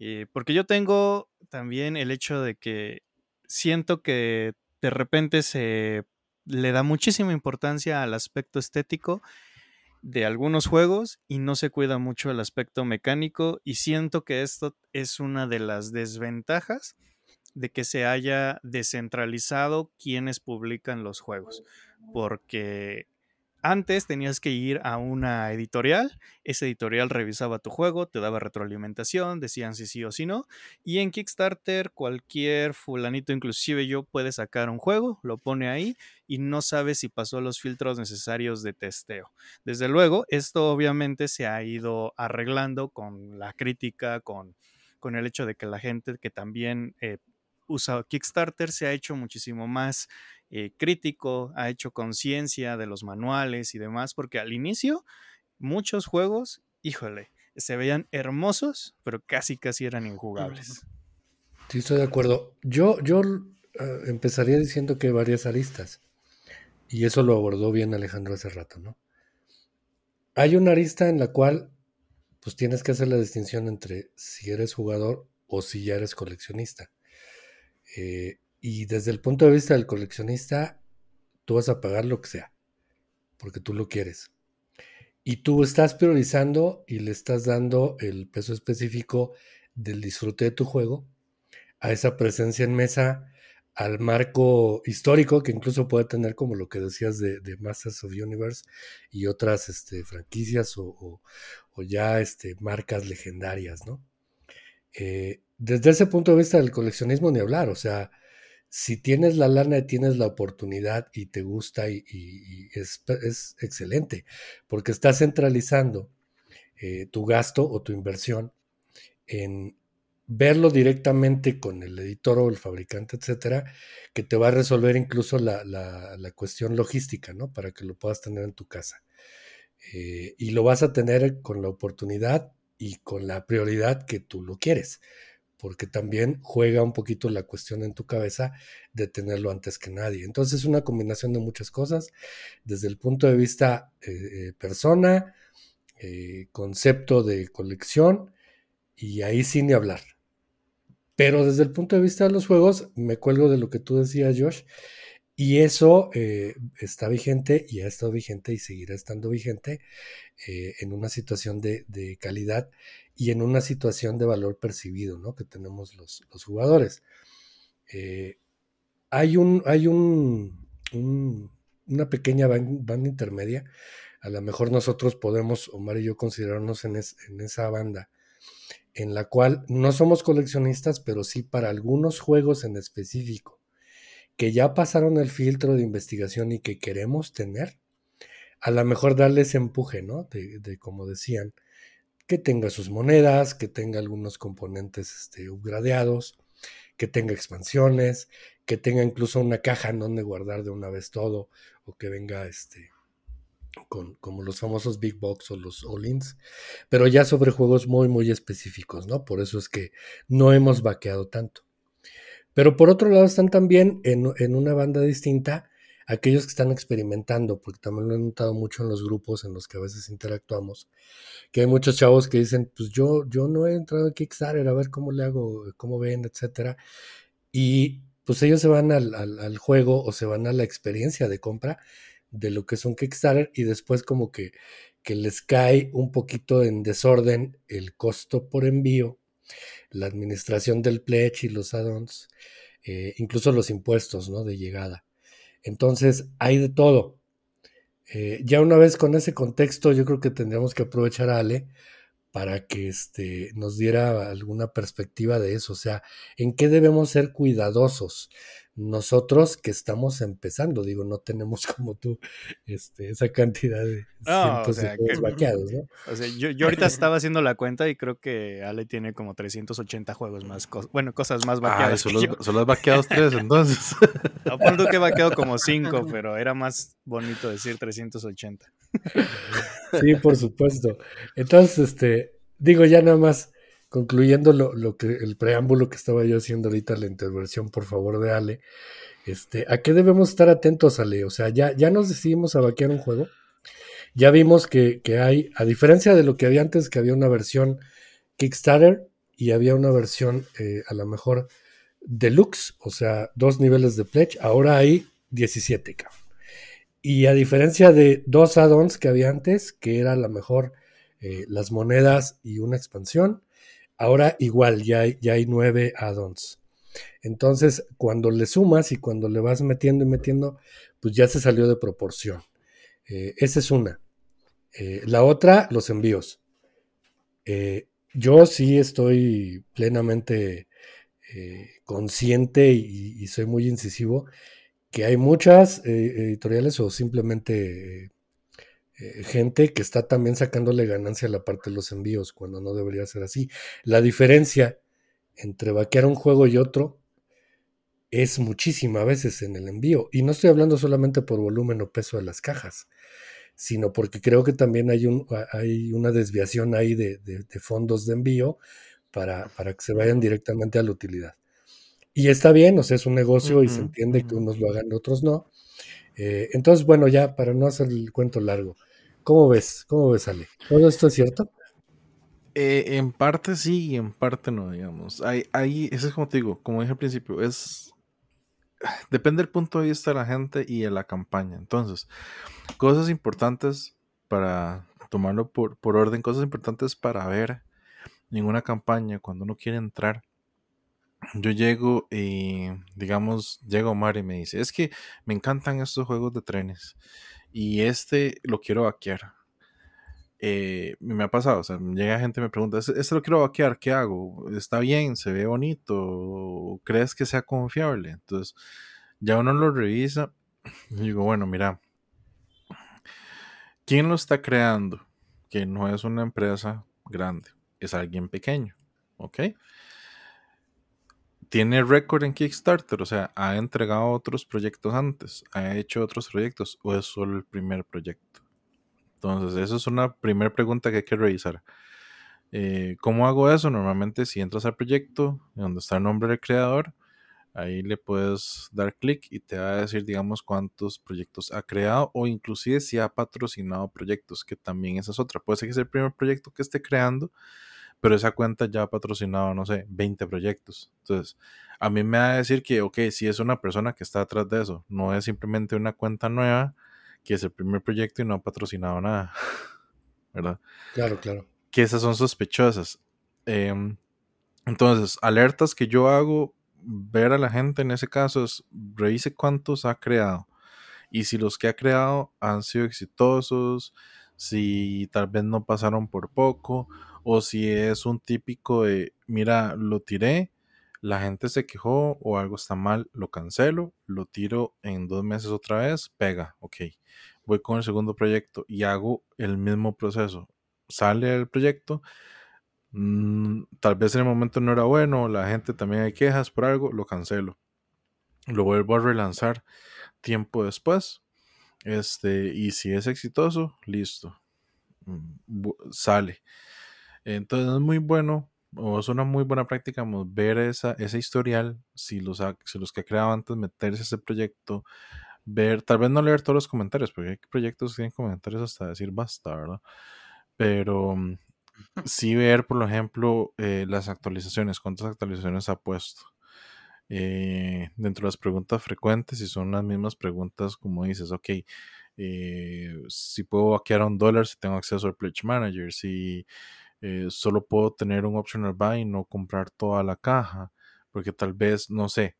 Eh, porque yo tengo también el hecho de que siento que de repente se le da muchísima importancia al aspecto estético de algunos juegos y no se cuida mucho el aspecto mecánico y siento que esto es una de las desventajas de que se haya descentralizado quienes publican los juegos porque antes tenías que ir a una editorial, esa editorial revisaba tu juego, te daba retroalimentación, decían si sí o si no, y en Kickstarter cualquier fulanito, inclusive yo, puede sacar un juego, lo pone ahí y no sabe si pasó los filtros necesarios de testeo. Desde luego, esto obviamente se ha ido arreglando con la crítica, con, con el hecho de que la gente que también... Eh, usa Kickstarter se ha hecho muchísimo más eh, crítico, ha hecho conciencia de los manuales y demás, porque al inicio muchos juegos, híjole, se veían hermosos, pero casi casi eran injugables. Sí, estoy de acuerdo. Yo, yo eh, empezaría diciendo que hay varias aristas, y eso lo abordó bien Alejandro hace rato, ¿no? Hay una arista en la cual pues tienes que hacer la distinción entre si eres jugador o si ya eres coleccionista. Eh, y desde el punto de vista del coleccionista, tú vas a pagar lo que sea, porque tú lo quieres. Y tú estás priorizando y le estás dando el peso específico del disfrute de tu juego a esa presencia en mesa, al marco histórico que incluso puede tener como lo que decías de, Masters of Universe y otras este, franquicias o, ya este, marcas legendarias, ¿no? Eh, desde ese punto de vista del coleccionismo ni hablar, o sea, si tienes la lana y tienes la oportunidad y te gusta y, es, excelente, porque estás centralizando eh, tu gasto o tu inversión en verlo directamente con el editor o el fabricante, etcétera, que te va a resolver incluso la, cuestión logística, ¿no? Para que lo puedas tener en tu casa. Eh, y lo vas a tener con la oportunidad y con la prioridad que tú lo quieres, porque también juega un poquito la cuestión en tu cabeza de tenerlo antes que nadie. Entonces es una combinación de muchas cosas, desde el punto de vista eh, eh, persona, concepto de colección, y ahí sin ni hablar. Pero desde el punto de vista de los juegos, me cuelgo de lo que tú decías, Josh, y eso eh, está vigente y ha estado vigente y seguirá estando vigente eh, en una situación de, calidad y en una situación de valor percibido ¿no? que tenemos los, jugadores. Eh, hay un, hay un, una pequeña banda intermedia. A lo mejor nosotros podemos, Omar y yo, considerarnos en esa banda en la cual no somos coleccionistas, pero sí para algunos juegos en específico, que ya pasaron el filtro de investigación y que queremos tener, a lo mejor darles empuje, ¿no? De, como decían, que tenga sus monedas, que tenga algunos componentes este, upgradeados, que tenga expansiones, que tenga incluso una caja en donde guardar de una vez todo, o que venga este, con, como los famosos Big Box o los All-Ins, pero ya sobre juegos muy, muy específicos, ¿no? Por eso es que no hemos vaqueado tanto. Pero por otro lado están también en, en una banda distinta aquellos que están experimentando, porque también lo he notado mucho en los grupos en los que a veces interactuamos, que hay muchos chavos que dicen, pues yo, yo no he entrado a Kickstarter a ver cómo le hago, cómo ven, etcétera. Y pues ellos se van al, al juego o se van a la experiencia de compra de lo que es un Kickstarter y después como que, que les cae un poquito en desorden el costo por envío, la administración del pledge y los add-ons, eh, incluso los impuestos ¿no? de llegada. Entonces hay de todo. Eh, ya una vez con ese contexto, yo creo que tendríamos que aprovechar a Ale para que este, nos diera alguna perspectiva de eso, o sea, en qué debemos ser cuidadosos nosotros que estamos empezando, digo, no tenemos *laughs* como tú este, esa cantidad de cientos de juegos vaqueados, ¿no? *laughs* O sea, yo, yo, ahorita *laughs* estaba haciendo la cuenta y creo que Ale tiene como 380 juegos más, bueno, cosas más vaqueadas. Ah, solo, solo, has vaqueados tres entonces. Apunto que he vaqueado como cinco, pero era más bonito decir 380. Sí, por supuesto. Entonces, este, digo, ya nada más concluyendo lo, que el preámbulo que estaba yo haciendo ahorita, la intervención, por favor, de Ale, este, ¿a qué debemos estar atentos, Ale? O sea, ya, ya nos decidimos a vaquear un juego. Ya vimos que, hay, a diferencia de lo que había antes, que había una versión Kickstarter y había una versión eh, a lo mejor deluxe, o sea, dos niveles de pledge, ahora hay 17, cabrón. Y a diferencia de dos add-ons que había antes, que era a lo mejor eh, las monedas y una expansión, Ahora igual, ya hay, ya hay nueve add-ons. Entonces, cuando le sumas y cuando le vas metiendo y metiendo, pues ya se salió de proporción. Eh, esa es una. Eh, la otra, los envíos. Eh, yo sí estoy plenamente consciente y, soy muy incisivo que hay muchas editoriales o simplemente eh, gente que está también sacándole ganancia a la parte de los envíos, cuando no debería ser así. La diferencia entre vaquear un juego y otro es muchísima a veces en el envío. Y no estoy hablando solamente por volumen o peso de las cajas, sino porque creo que también hay, un, hay una desviación ahí de, fondos de envío para, para, que se vayan directamente a la utilidad. Y está bien, o sea, es un negocio y se entiende que unos lo hagan, otros no. Eh, entonces, bueno, ya para no hacer el cuento largo, ¿cómo ves? ¿Cómo ves, Ale? ¿Todo esto es cierto? Eh, en parte sí y en parte no, digamos. Hay, eso es como te digo, como dije al principio, es depende del punto de vista de la gente y de la campaña. Entonces, cosas importantes para tomarlo por, por orden, cosas importantes para ver en una campaña cuando uno quiere entrar. Yo llego y, digamos, llega Omar y me dice, es que me encantan estos juegos de trenes y este lo quiero vaquear. Eh, me ha pasado, o sea, llega gente y me pregunta, ¿este lo quiero vaquear? ¿Qué hago? ¿Está bien? ¿Se ve bonito? ¿Crees que sea confiable? Entonces, ya uno lo revisa *clears throat* y digo, bueno, mira, ¿quién lo está creando? Que no es una empresa grande, es alguien pequeño, ¿ok? Tiene récord en Kickstarter, o sea, ha entregado otros proyectos antes, ha hecho otros proyectos o es solo el primer proyecto. Entonces, eso es una primera pregunta que hay que revisar. Eh, ¿Cómo hago eso? Normalmente si entras al proyecto, donde está el nombre del creador, ahí le puedes dar clic y te va a decir, digamos, cuántos proyectos ha creado o inclusive si ha patrocinado proyectos, que también esa es otra. Puede ser que sea el primer proyecto que esté creando, pero esa cuenta ya ha patrocinado, no sé, 20 proyectos. Entonces, a mí me va a decir que, ok, si es una persona que está detrás de eso, no es simplemente una cuenta nueva que es el primer proyecto y no ha patrocinado nada, *laughs* ¿verdad? Claro, claro. Que esas son sospechosas. Em, entonces, alertas que yo hago, ver a la gente en ese caso es, revise cuántos ha creado. Y si los que ha creado han sido exitosos, si tal vez no pasaron por poco, o si es un típico de, mira, lo tiré, la gente se quejó o algo está mal, lo cancelo, lo tiro en dos meses otra vez, pega, ok. Voy con el segundo proyecto y hago el mismo proceso. Sale el proyecto, mm, tal vez en el momento no era bueno, la gente también hay quejas por algo, lo cancelo. Lo vuelvo a relanzar tiempo después. Este, y si es exitoso, listo. Mm, sale. Entonces es muy bueno o es una muy buena práctica ver esa, ese historial, si los, si los que creado antes meterse a ese proyecto, ver, tal vez no leer todos los comentarios, porque hay proyectos que tienen comentarios hasta decir basta, ¿verdad? Pero mm, *laughs* sí ver, por ejemplo, eh, las actualizaciones, cuántas actualizaciones ha puesto. Eh, dentro de las preguntas frecuentes, si son las mismas preguntas, como dices, ok, eh, si puedo vaquear un dólar, si tengo acceso al Pledge Manager, si eh, solo puedo tener un optional buy y no comprar toda la caja, porque tal vez, no sé,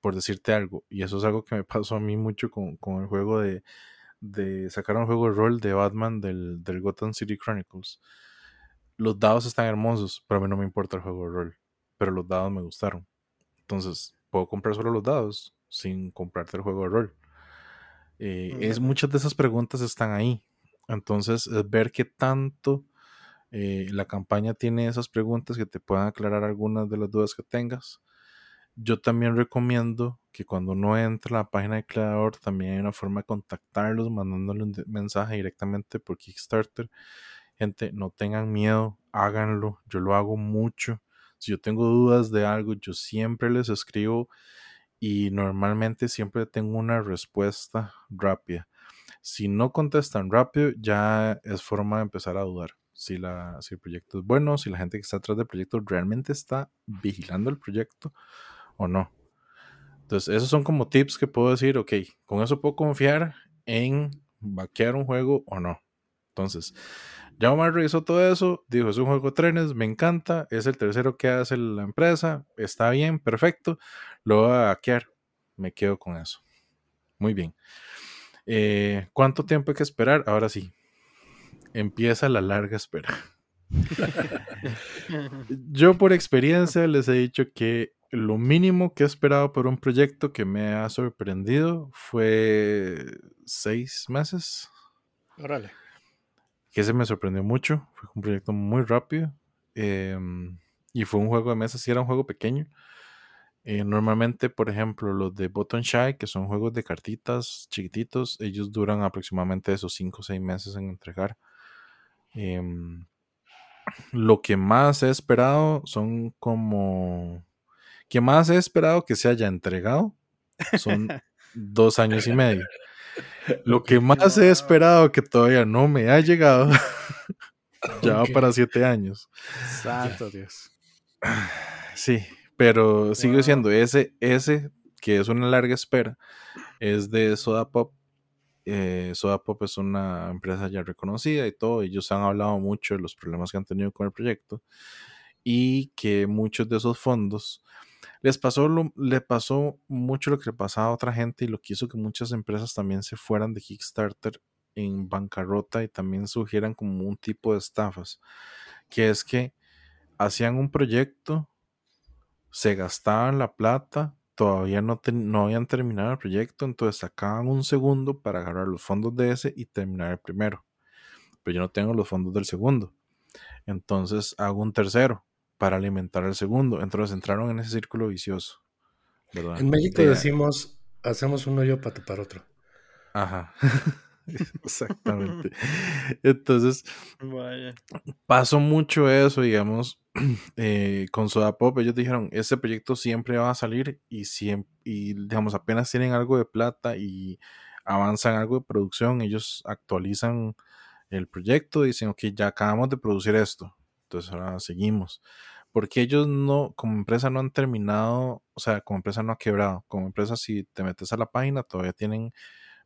por decirte algo, y eso es algo que me *laughs* pasó a mí mucho con, el juego de, de sacar un juego de rol de Batman del, del Gotham City Chronicles. Los dados están hermosos, pero a mí no me importa el juego de rol, pero los dados me gustaron. Entonces, puedo comprar solo los dados sin comprarte el juego de rol. Eh, es, muchas de esas preguntas están ahí. Entonces, es ver qué tanto eh, la campaña tiene esas preguntas que te puedan aclarar algunas de las dudas que tengas. Yo también recomiendo que cuando uno entra a la página de creador, también hay una forma de contactarlos, mandándole un mensaje directamente por Kickstarter. Gente, no tengan miedo, háganlo. Yo lo hago mucho. Si yo tengo dudas de algo, yo siempre les escribo y normalmente siempre tengo una respuesta rápida. Si no contestan rápido, ya es forma de empezar a dudar si, la, si el proyecto es bueno, si la gente que está atrás del proyecto realmente está vigilando el proyecto o no. Entonces, esos son como tips que puedo decir, ok, con eso puedo confiar en vaquear un juego o no. Entonces, ya Omar revisó todo eso, dijo, es un juego de trenes, me encanta, es el tercero que hace la empresa, está bien, perfecto, lo voy a vaquear, me quedo con eso. Muy bien. Eh, ¿Cuánto tiempo hay que esperar? Ahora sí, empieza la larga espera. *laughs* Yo por experiencia les he dicho que lo mínimo que he esperado por un proyecto que me ha sorprendido fue seis meses. Órale. Que se me sorprendió mucho. Fue un proyecto muy rápido. Em, y fue un juego de mesa, sí era un juego pequeño. Eh, normalmente, por ejemplo, los de Button Shy, que son juegos de cartitas chiquititos, ellos duran aproximadamente esos 5 o 6 meses en entregar. Em, lo que más he esperado son como... Que más he esperado que se haya entregado son *laughs* dos años y medio. *laughs* Lo que más he esperado que todavía no me ha llegado *laughs* ya va para siete años. Santo Dios. *sighs* Sí, pero sigue siendo ese, ese que es una larga espera, es de Soda Pop. Eh, Soda Pop es una empresa ya reconocida y todo. Ellos han hablado mucho de los problemas que han tenido con el proyecto y que muchos de esos fondos les pasó, lo, le pasó mucho lo que le pasaba a otra gente y lo que hizo que muchas empresas también se fueran de Kickstarter en bancarrota y también surgieran como un tipo de estafas, que es que hacían un proyecto, se gastaban la plata, todavía no, no habían terminado el proyecto, entonces sacaban un segundo para agarrar los fondos de ese y terminar el primero. Pero yo no tengo los fondos del segundo. Entonces hago un tercero para alimentar el segundo. Entonces entraron en ese círculo vicioso. En México decimos, hacemos un hoyo para tapar otro. Ajá. *laughs* *laughs* Exactamente. *laughs* Entonces, pasó mucho eso, digamos, *clears throat* eh, con Soda Pop. Ellos dijeron, ese proyecto siempre va a salir y, siempre, y, digamos, apenas tienen algo de plata y avanzan algo de producción, ellos actualizan el proyecto, dicen, ok, ya acabamos de producir esto, entonces ahora seguimos. Porque ellos no, como empresa no han terminado, o sea, como empresa no ha quebrado. Como empresa, si te metes a la página, todavía tienen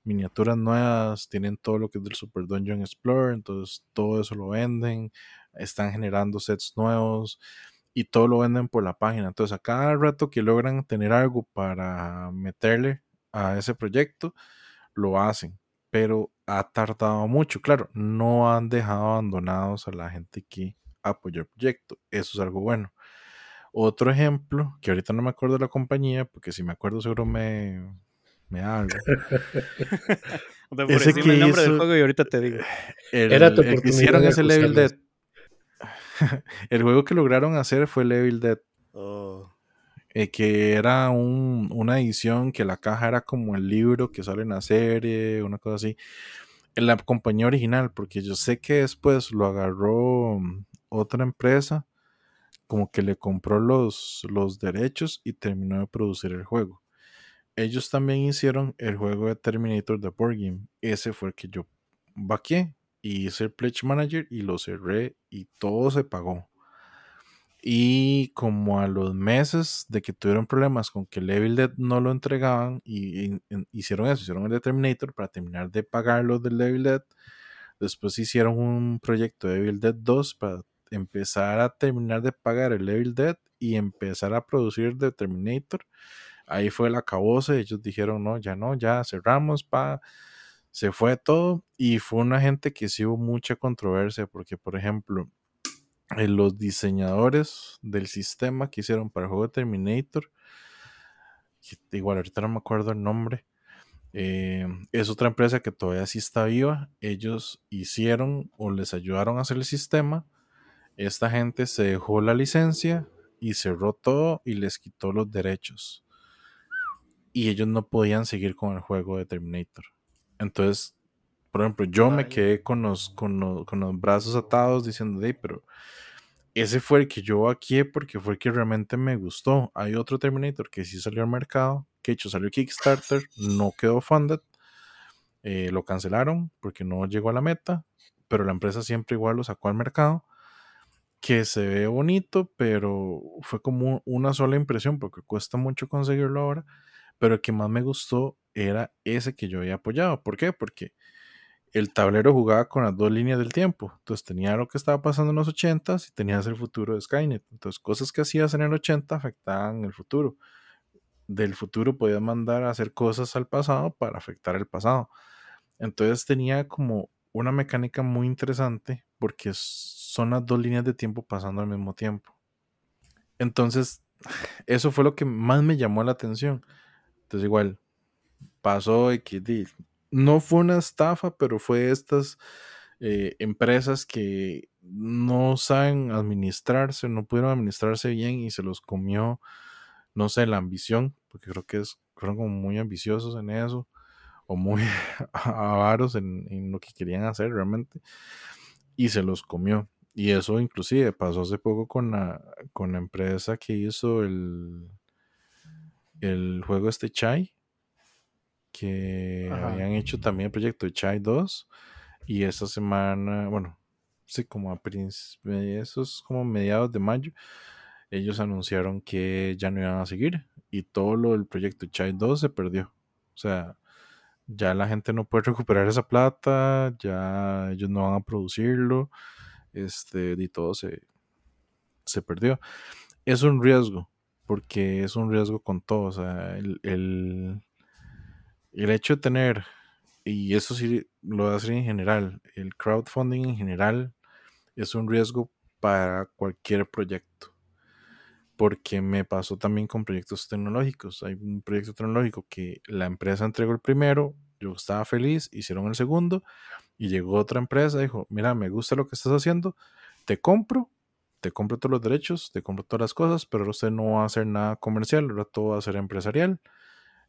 miniaturas nuevas, tienen todo lo que es del Super Dungeon Explorer, entonces todo eso lo venden, están generando sets nuevos y todo lo venden por la página. Entonces, a cada rato que logran tener algo para meterle a ese proyecto, lo hacen, pero ha tardado mucho. Claro, no han dejado abandonados a la gente que apoyó el proyecto, eso es algo bueno. Otro ejemplo, que ahorita no me acuerdo de la compañía, porque si me acuerdo seguro me, me hablo. *laughs* ese que el nombre del juego y ahorita te digo. El, Era tu el que hicieron ese Level Dead. *laughs* el juego que lograron hacer fue Level Dead. Oh. Eh, que era un, una edición que la caja era como el libro que sale en la serie, una cosa así. En la compañía original, porque yo sé que después lo agarró otra empresa, como que le compró los, los derechos y terminó de producir el juego ellos también hicieron el juego de Terminator de Board Game. Ese fue el que yo vaqué y hice el Pledge Manager y lo cerré y todo se pagó. Y como a los meses de que tuvieron problemas con que Level Dead no lo entregaban, y, hicieron eso, hicieron el de Terminator para terminar de pagar los de Level Dead. Después hicieron un proyecto de Evil Dead 2 para empezar a terminar de pagar el Level Dead y empezar a producir de Terminator ahí fue el acabose, ellos dijeron, no, ya no, ya cerramos, pa, se fue todo y fue una gente que sí hubo mucha controversia porque, por ejemplo, eh, los diseñadores del sistema que hicieron para el juego Terminator, igual ahorita no me acuerdo el nombre, eh, es otra empresa que todavía sí está viva, ellos hicieron o les ayudaron a hacer el sistema, esta gente se dejó la licencia y cerró todo y les quitó los derechos y ellos no podían seguir con el juego de Terminator. Entonces, por ejemplo, yo me quedé con los, con los, con los brazos atados diciendo, hey, pero ese fue el que yo aquí porque fue el que realmente me gustó. Hay otro Terminator que sí salió al mercado, que hecho salió Kickstarter, no quedó funded, eh, lo cancelaron porque no llegó a la meta, pero la empresa siempre igual lo sacó al mercado, que se ve bonito, pero fue como una sola impresión porque cuesta mucho conseguirlo ahora pero el que más me gustó era ese que yo había apoyado. ¿Por qué? Porque el tablero jugaba con las dos líneas del tiempo. Entonces tenía lo que estaba pasando en los 80 y tenías el futuro de Skynet. Entonces cosas que hacías en el 80 afectaban el futuro. Del futuro podías mandar a hacer cosas al pasado para afectar el pasado. Entonces tenía como una mecánica muy interesante porque son las dos líneas de tiempo pasando al mismo tiempo. Entonces, *sighs* eso fue lo que más me llamó la atención. Entonces igual, pasó que no fue una estafa, pero fue estas eh, empresas que no saben administrarse, no pudieron administrarse bien y se los comió, no sé, la ambición, porque creo que fueron como muy ambiciosos en eso, o muy *laughs* avaros en, en lo que querían hacer realmente, y se los comió. Y eso inclusive pasó hace poco con la, con la empresa que hizo el, el juego este Chai, que habían hecho también el proyecto de Chai 2. Y esta semana, bueno, sí, como a esos como mediados de mayo, ellos anunciaron que ya no iban a seguir. y todo lo del proyecto Chai 2 se perdió. O sea, ya la gente no puede recuperar esa plata, ya ellos no van a producirlo, este, y todo se, se perdió. Es un riesgo, porque es un riesgo con todo. O sea, el, el, el hecho de tener, y eso sí lo voy a hacer en general, el crowdfunding en general es un riesgo para cualquier proyecto. Porque me pasó también con proyectos tecnológicos. Hay un proyecto tecnológico que la empresa entregó el primero, yo estaba feliz, hicieron el segundo, y llegó otra empresa, dijo, mira, me gusta lo que estás haciendo, te compro, te compro todos los derechos, te compro todas las cosas, pero usted no va a hacer nada comercial, ahora todo va a ser empresarial.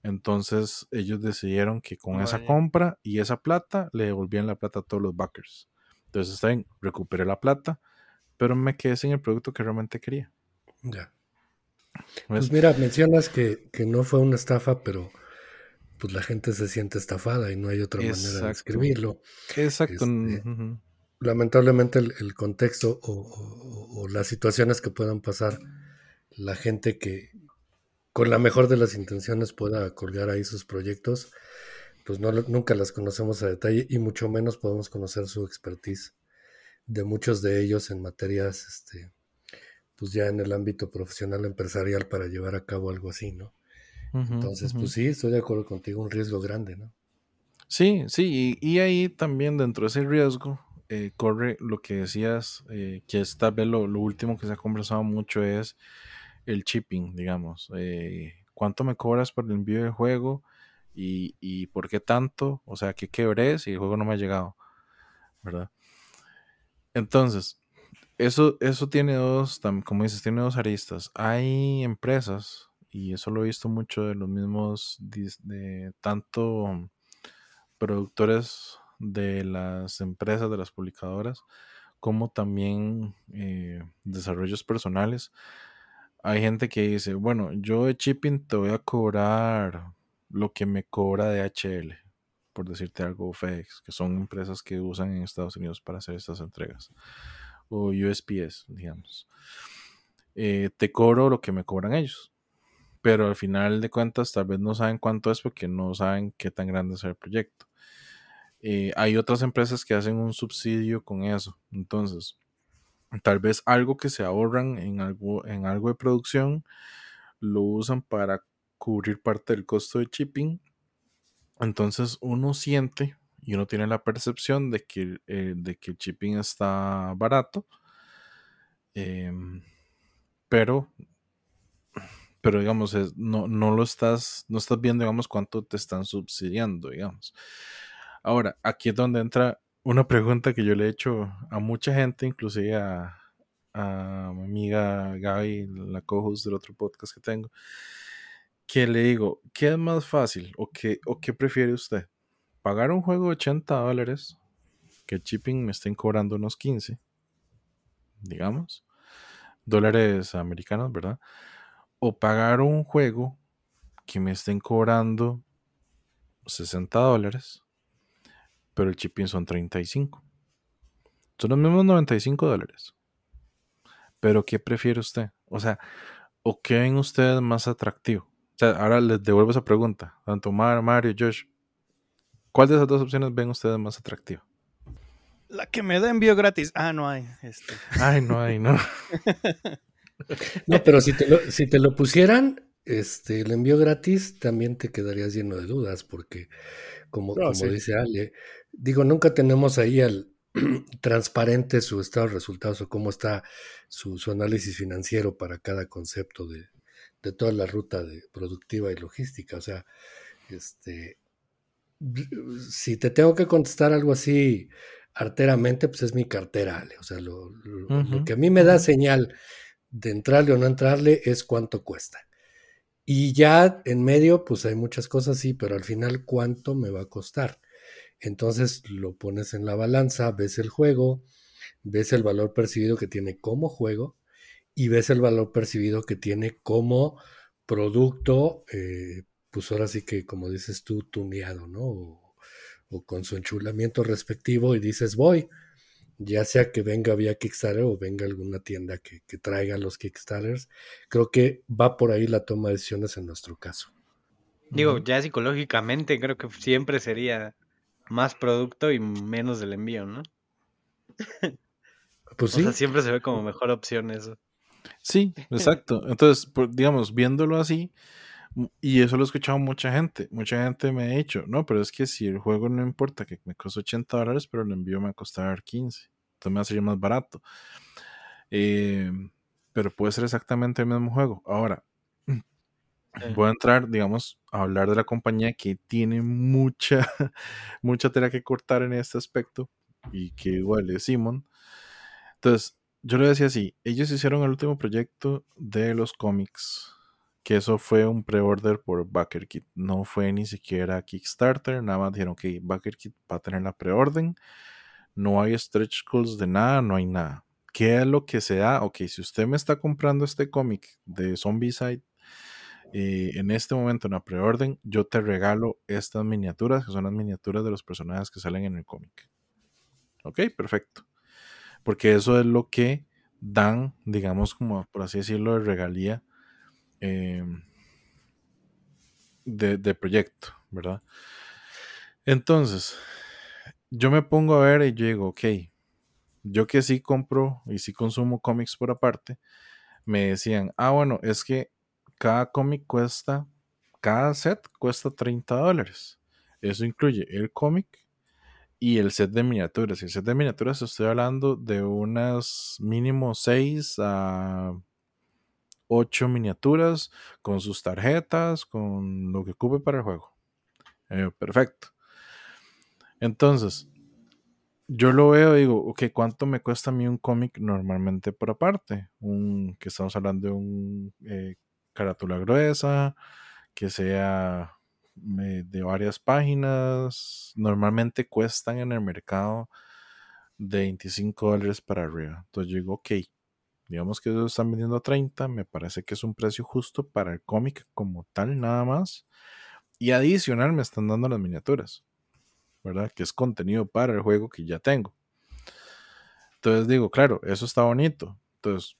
Entonces ellos decidieron que con esa compra y esa plata le devolvían la plata a todos los backers. Entonces está bien, recuperé la plata, pero me quedé sin el producto que realmente quería. Ya. Pues mira, mencionas que, no fue una estafa, pero pues la gente se siente estafada y no hay otra manera de escribirlo. Exacto. Este, lamentablemente el, contexto o, las situaciones que puedan pasar, la gente que con la mejor de las intenciones pueda colgar ahí sus proyectos, pues no, nunca las conocemos a detalle y mucho menos podemos conocer su expertise de muchos de ellos en materias, este, pues ya en el ámbito profesional empresarial para llevar a cabo algo así, ¿no? Entonces, pues sí, estoy de acuerdo contigo, un riesgo grande, ¿no? Sí, sí, y, ahí también dentro de ese riesgo eh, corre lo que decías, eh, que esta vez lo, último que se ha conversado mucho es el chipping, digamos. Eh, ¿Cuánto me cobras por el envío del juego? Y, y, por qué tanto? O sea, ¿qué quebré si el juego no me ha llegado? ¿Verdad? Entonces, eso, eso tiene dos, como dices, tiene dos aristas. Hay empresas, y eso lo he visto mucho de los mismos, de tanto productores de las empresas, de las publicadoras, como también eh, desarrollos personales. Hay gente que dice, bueno, yo de shipping te voy a cobrar lo que me cobra DHL, por decirte algo, FedEx, que son empresas que usan en Estados Unidos para hacer estas entregas, o USPS, digamos. Eh, te cobro lo que me cobran ellos, pero al final de cuentas tal vez no saben cuánto es porque no saben qué tan grande es el proyecto. Eh, hay otras empresas que hacen un subsidio con eso. Entonces, tal vez algo que se ahorran en algo, en algo de producción, lo usan para cubrir parte del costo de shipping. Entonces uno siente y uno tiene la percepción de que, eh, de que el shipping está barato. Em, pero pero digamos, no, no lo estás, no estás viendo, digamos, cuánto te están subsidiando, digamos. Ahora, aquí es donde entra una pregunta que yo le he hecho a mucha gente, inclusive a, mi amiga Gaby, la co-host del otro podcast que tengo, que le digo, ¿qué es más fácil o qué, o qué prefiere usted? ¿Pagar un juego de 80 dólares que el shipping me estén cobrando unos 15, digamos, dólares americanos, ¿verdad? O pagar un juego que me estén cobrando 60 dólares pero el shipping son 35. Son los mismos 95 dólares. Pero ¿qué prefiere usted? O sea, ¿o qué ven ustedes más atractivo? O sea, ahora les devuelvo esa pregunta. Tanto Mar, Mario, Josh. ¿Cuál de esas dos opciones ven ustedes más atractivo? La que me da envío gratis. Ah, no hay. Este. Ay, no hay, no. *laughs* no, pero si te, lo, si te lo pusieran, este, el envío gratis, también te quedarías lleno de dudas, porque como, como dice Ale, digo, nunca tenemos ahí al *clears throat* transparente su estado de resultados o cómo está su, análisis financiero para cada concepto de, toda la ruta de productiva y logística. O sea, este, si te tengo que contestar algo así arteramente, pues es mi cartera, Ale. O sea, lo, lo que a mí me da señal de entrarle o no entrarle es cuánto cuesta. Y ya en medio, pues hay muchas cosas, sí, pero al final, ¿cuánto me va a costar? Entonces lo pones en la balanza, ves el juego, ves el valor percibido que tiene como juego y ves el valor percibido que tiene como producto, eh, pues ahora sí que, como dices tú, tuneado, ¿no? O, con su enchulamiento respectivo y dices, voy, ya sea que venga vía Kickstarter o venga alguna tienda que, traiga los Kickstarters. Creo que va por ahí la toma de decisiones en nuestro caso. Digo, ya psicológicamente creo que siempre sería más producto y menos del envío, ¿no? Pues sí. O sea, siempre se ve como mejor opción eso. Sí, *laughs* exacto. Entonces, digamos, viéndolo así, y eso lo he escuchado mucha gente. Mucha gente me ha dicho, no, pero es que si el juego no importa que me cueste 80 dólares, pero el envío me va a costar 15. Entonces me va a salir más barato. Em, pero puede ser exactamente el mismo juego. Ahora, voy a entrar, digamos, a hablar de la compañía que tiene mucha, *laughs* mucha tela que cortar en este aspecto y que igual es Simon. Entonces, yo le decía así, ellos hicieron el último proyecto de los cómics que eso fue un pre-order por BackerKit. No fue ni siquiera Kickstarter, nada más dijeron que BackerKit va a tener la preorden. No hay stretch goals de nada, no hay nada. ¿Qué es lo que se da? Ok, si usted me está comprando este cómic de Zombicide eh, en este momento en la preorden, yo te regalo estas miniaturas, que son las miniaturas de los personajes que salen en el cómic. Ok, perfecto. Porque eso es lo que dan, digamos, como por así decirlo, de regalía Em, de, proyecto, ¿verdad? Entonces, yo me pongo a ver y yo digo, ok, yo que sí compro y sí consumo cómics por aparte, me decían, ah, bueno, es que cada cómic cuesta, cada set cuesta 30 dólares. Eso incluye el cómic y el set de miniaturas. Y el set de miniaturas estoy hablando de unas mínimo 6 a ocho miniaturas con sus tarjetas, con lo que ocupe para el juego. Eh, perfecto. Entonces, yo lo veo y digo, ok, ¿cuánto me cuesta a mí un cómic normalmente por aparte? Un, que estamos hablando de un eh, carátula gruesa, que sea de varias páginas. Normalmente cuestan en el mercado de 25 dólares para arriba. Entonces yo digo, ok, Digamos que ellos están vendiendo a 30, me parece que es un precio justo para el cómic como tal, nada más. Y adicional me están dando las miniaturas, ¿verdad? Que es contenido para el juego que ya tengo. Entonces digo, claro, eso está bonito. Entonces,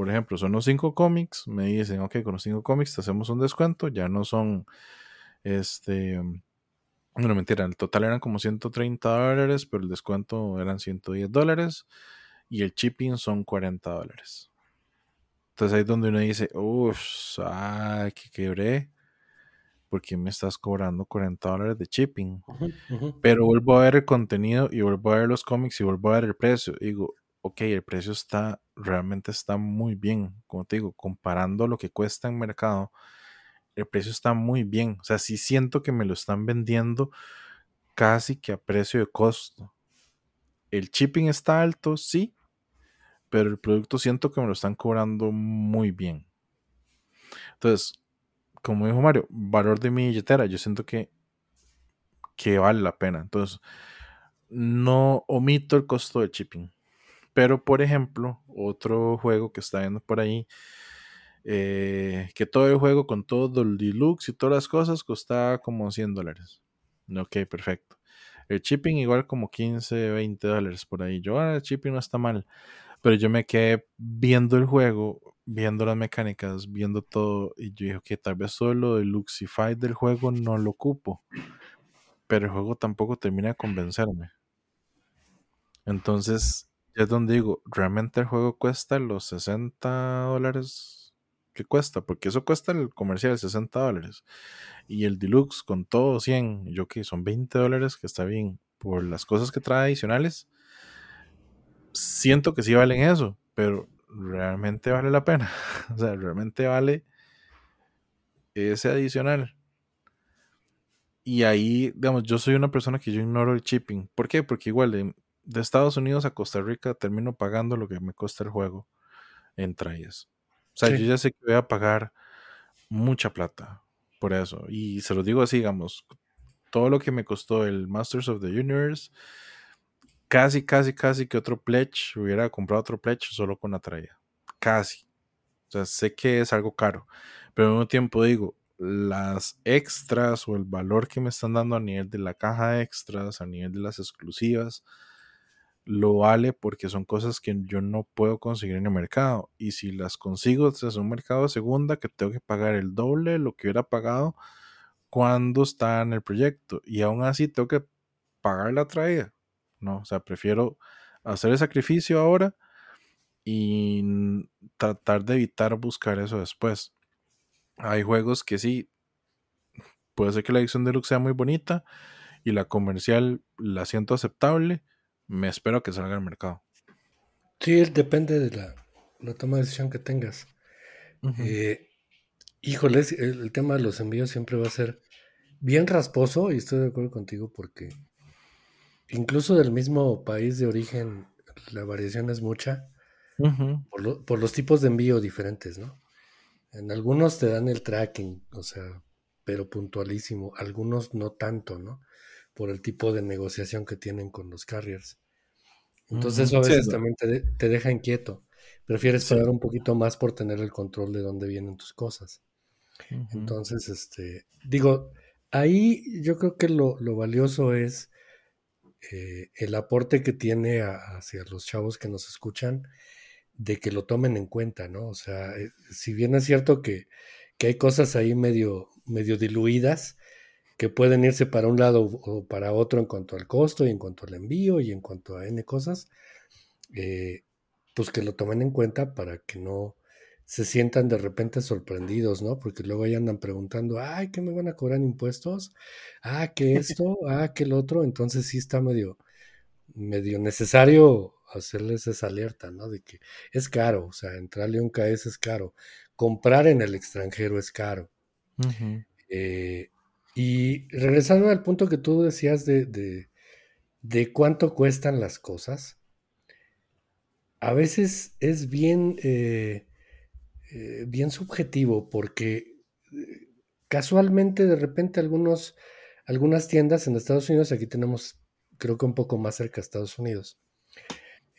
por ejemplo, son los cinco cómics, me dicen, ok, con los cinco cómics te hacemos un descuento, ya no son, este, bueno, mentira, el total eran como 130 dólares, pero el descuento eran 110 dólares y el shipping son 40 dólares. Entonces ahí es donde uno dice, uff, ay, que quebré. ¿Por qué me estás cobrando 40 dólares de shipping? Pero vuelvo a ver el contenido y vuelvo a ver los cómics y vuelvo a ver el precio. digo, ok, el precio está, realmente está muy bien. Como te digo, comparando lo que cuesta en mercado, el precio está muy bien. O sea, sí siento que me lo están vendiendo casi que a precio de costo. El shipping está alto, sí, pero el producto siento que me lo están cobrando muy bien. Entonces, como dijo Mario, valor de mi billetera, yo siento que, que vale la pena. Entonces, no omito el costo de shipping. Pero, por ejemplo, otro juego que está viendo por ahí, eh, que todo el juego con todo el deluxe y todas las cosas costaba como 100 dólares. Ok, perfecto. El shipping igual como 15, 20 dólares por ahí. Yo, ah, el shipping no está mal. Pero yo me quedé viendo el juego, viendo las mecánicas, viendo todo, y yo dije que tal vez solo el Luxify del juego no lo ocupo. Pero el juego tampoco termina de convencerme. Entonces, es donde digo, realmente el juego cuesta los 60 dólares que cuesta, porque eso cuesta el comercial 60 dólares. Y el deluxe con todo 100, yo que son 20 dólares, que está bien. Por las cosas que trae adicionales, siento que sí valen eso, pero realmente vale la pena. *laughs* o sea, realmente vale ese adicional. Y ahí, digamos, yo soy una persona que yo ignoro el shipping. ¿Por qué? Porque igual de, Estados Unidos a Costa Rica termino pagando lo que me cuesta el juego en trajes. O sea, yo ya sé que voy a pagar mucha plata por eso. Y se lo digo así, digamos, todo lo que me costó el Masters of the Universe casi, casi, casi que otro pledge, hubiera comprado otro pledge solo con la traída. Casi. O sea, sé que es algo caro, pero al mismo tiempo digo, las extras o el valor que me están dando a nivel de la caja de extras, a nivel de las exclusivas, lo vale porque son cosas que yo no puedo conseguir en el mercado. Y si las consigo es un mercado de segunda, que tengo que pagar el doble de lo que hubiera pagado cuando está en el proyecto. Y aún así tengo que pagar la traída. No, o sea, prefiero hacer el sacrificio ahora y tratar de evitar buscar eso después. Hay juegos que sí, puede ser que la edición deluxe sea muy bonita y la comercial la siento aceptable, me espero que salga al mercado. Sí, depende de la, toma de decisión que tengas. Eh, híjoles, el, tema de los envíos siempre va a ser bien rasposo y estoy de acuerdo contigo porque incluso del mismo país de origen la variación es mucha por, por, los tipos de envío diferentes, ¿no? En algunos te dan el tracking, o sea, pero puntualísimo, algunos no tanto, ¿no? Por el tipo de negociación que tienen con los carriers. Entonces eso a veces también te, deja inquieto. Prefieres pagar un poquito más por tener el control de dónde vienen tus cosas. Entonces, este, digo, ahí yo creo que lo, valioso es eh, el aporte que tiene hacia los chavos que nos escuchan de que lo tomen en cuenta, ¿no? O sea, eh, si bien es cierto que, hay cosas ahí medio, medio diluidas, que pueden irse para un lado o para otro en cuanto al costo y en cuanto al envío y en cuanto a N cosas, eh, pues que lo tomen en cuenta para que no se sientan de repente sorprendidos, ¿no? Porque luego ahí andan preguntando, ay, ¿qué me van a cobrar impuestos? Ah, ¿qué *laughs* esto? Ah, ¿qué el otro? Entonces sí está medio, medio necesario hacerles esa alerta, ¿no? De que es caro, o sea, entrarle a un KS es caro, comprar en el extranjero es caro. Eh, y regresando al punto que tú decías de, de, cuánto cuestan las cosas, a veces es bien, eh, eh, bien subjetivo porque casualmente de repente algunos, algunas tiendas en Estados Unidos, aquí tenemos creo que un poco más cerca de Estados Unidos,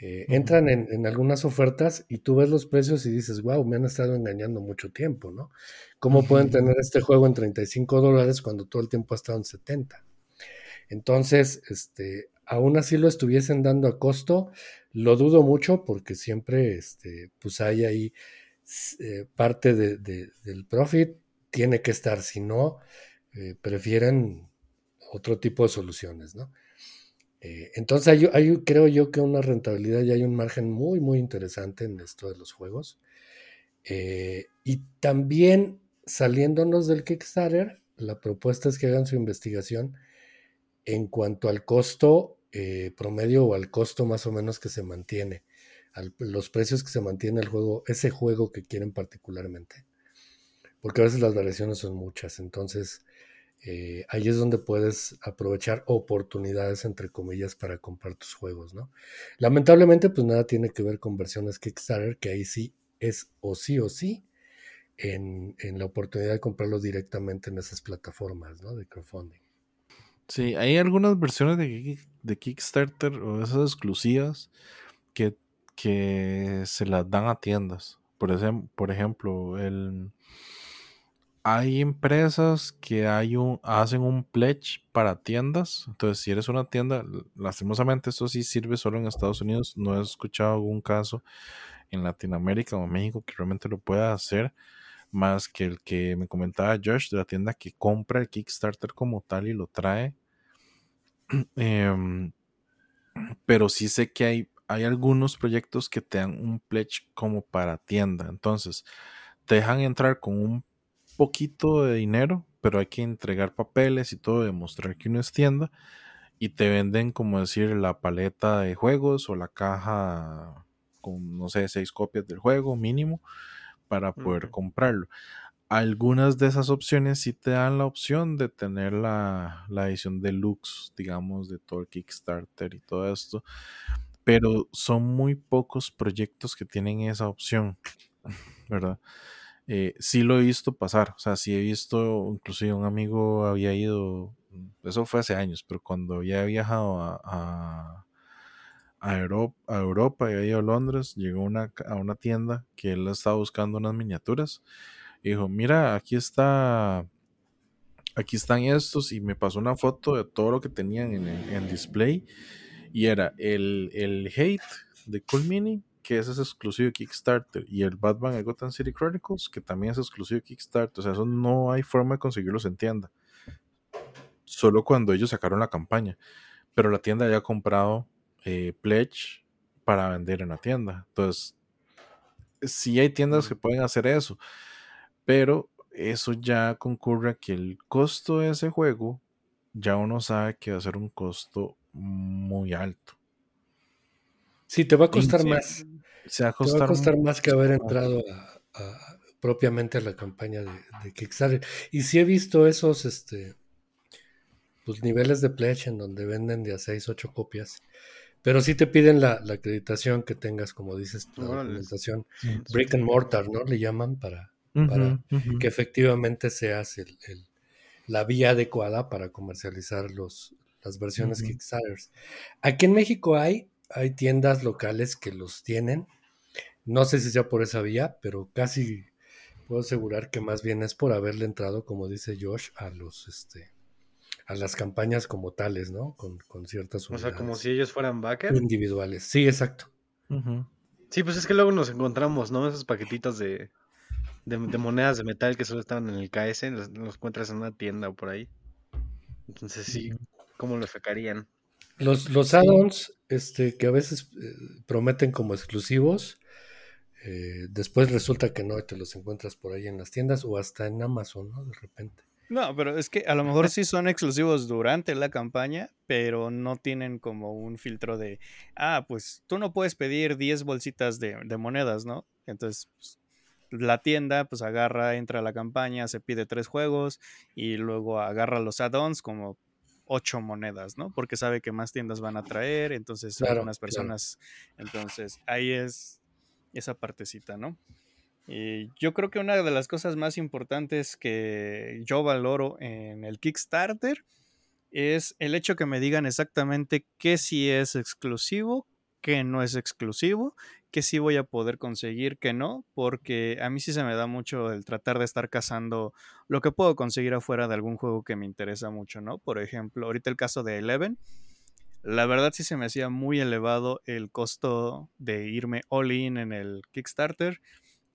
eh, entran en, algunas ofertas y tú ves los precios y dices, wow, me han estado engañando mucho tiempo, ¿no? ¿Cómo pueden tener este juego en 35 dólares cuando todo el tiempo ha estado en 70? Entonces, este, aún así lo estuviesen dando a costo, lo dudo mucho porque siempre, este, pues hay ahí eh, parte del profit, tiene que estar, si no, eh, prefieren otro tipo de soluciones, ¿no? Eh, entonces hay, creo yo que una rentabilidad y hay un margen muy, muy interesante en esto de los juegos. Eh, y también saliéndonos del Kickstarter, la propuesta es que hagan su investigación en cuanto al costo eh, promedio o al costo más o menos que se mantiene, los precios que se mantiene el juego, ese juego que quieren particularmente. Porque a veces las variaciones son muchas, entonces eh, ahí es donde puedes aprovechar oportunidades, entre comillas, para comprar tus juegos, ¿no? Lamentablemente, pues nada tiene que ver con versiones Kickstarter, que ahí sí es o sí o sí en, la oportunidad de comprarlos directamente en esas plataformas, ¿no? De crowdfunding. Sí, hay algunas versiones de, de Kickstarter o esas exclusivas que, que se las dan a tiendas. Por, ejemplo, por ejemplo, el hay empresas que hacen un pledge para tiendas. Entonces, si eres una tienda, lastimosamente esto sí sirve solo en Estados Unidos. No he escuchado algún caso en Latinoamérica o México que realmente lo pueda hacer. Más que el que me comentaba Josh de la tienda que compra el Kickstarter como tal y lo trae. *clears throat* Em, pero sí sé que hay, hay algunos proyectos que te dan un pledge como para tienda. Entonces, te dejan entrar con un poquito de dinero, pero hay que entregar papeles y todo, demostrar que uno es tienda y te venden, como decir, la paleta de juegos o la caja con, no sé, seis copias del juego mínimo para poder comprarlo. Algunas de esas opciones sí te dan la opción de tener la, la edición deluxe, digamos, de todo el Kickstarter y todo esto, pero son muy pocos proyectos que tienen esa opción, *laughs* ¿verdad? Eh, sí lo he visto pasar, o sea, sí he visto, inclusive un amigo había ido, mm, eso fue hace años, pero cuando había viajado a, a, Europa, a Europa y había ido a Londres, llegó una, a una tienda que él estaba buscando unas miniaturas y dijo, mira, aquí está, aquí están estos y me pasó una foto de todo lo que tenían en el display Y era el, el Hate de Cool Mini, que ese es exclusivo de Kickstarter, y el Batman de Gotham City Chronicles, que también es exclusivo de Kickstarter. O sea, eso no hay forma de conseguirlos en tienda. Solo cuando ellos sacaron la campaña. Pero la tienda ya ha comprado eh, Pledge para vender en la tienda. Entonces, sí hay tiendas que pueden hacer eso. Pero eso ya concurre a que el costo de ese juego ya uno sabe que va a ser un costo muy alto. Sí, te va a costar más. Se va a costar, te va a costar más que haber entrado a, propiamente a la campaña de, Kickstarter. Y sí he visto esos este, pues, niveles de pledge en donde venden de a 6, 8 copias. Pero sí te piden la, acreditación que tengas, como dices, la documentación. Brick and mortar, ¿no? Le llaman para, para que efectivamente seas el, la vía adecuada para comercializar los, las versiones Kickstarter. Aquí en México hay, hay tiendas locales que los tienen. No sé si sea por esa vía, pero casi puedo asegurar que más bien es por haberle entrado, como dice Josh, a los este a las campañas como tales, ¿no? Con, con ciertas O sea, como si ellos fueran backers. Individuales. Sí, exacto. Sí, pues es que luego nos encontramos, ¿no? Esos paquetitos de, de, monedas de metal que solo estaban en el KS, los, encuentras en una tienda o por ahí. Entonces sí, ¿cómo lo sacarían? Los, los add-ons este, que a veces eh, prometen como exclusivos, eh, después resulta que no, te los encuentras por ahí en las tiendas o hasta en Amazon, ¿no? De repente. No, pero es que a lo mejor sí son exclusivos durante la campaña, pero no tienen como un filtro de, ah, pues tú no puedes pedir 10 bolsitas de, de monedas, ¿no? Entonces, pues, la tienda pues agarra, entra a la campaña, se pide tres juegos y luego agarra los add-ons como ocho monedas, ¿no? Porque sabe que más tiendas van a traer, entonces algunas personas, entonces ahí es esa partecita, ¿no? Y yo creo que una de las cosas más importantes que yo valoro en el Kickstarter es el hecho que me digan exactamente qué sí es exclusivo, qué no es exclusivo que sí voy a poder conseguir, que no, porque a mí sí se me da mucho el tratar de estar cazando lo que puedo conseguir afuera de algún juego que me interesa mucho, ¿no? Por ejemplo, ahorita el caso de Eleven, la verdad sí se me hacía muy elevado el costo de irme all in en el Kickstarter.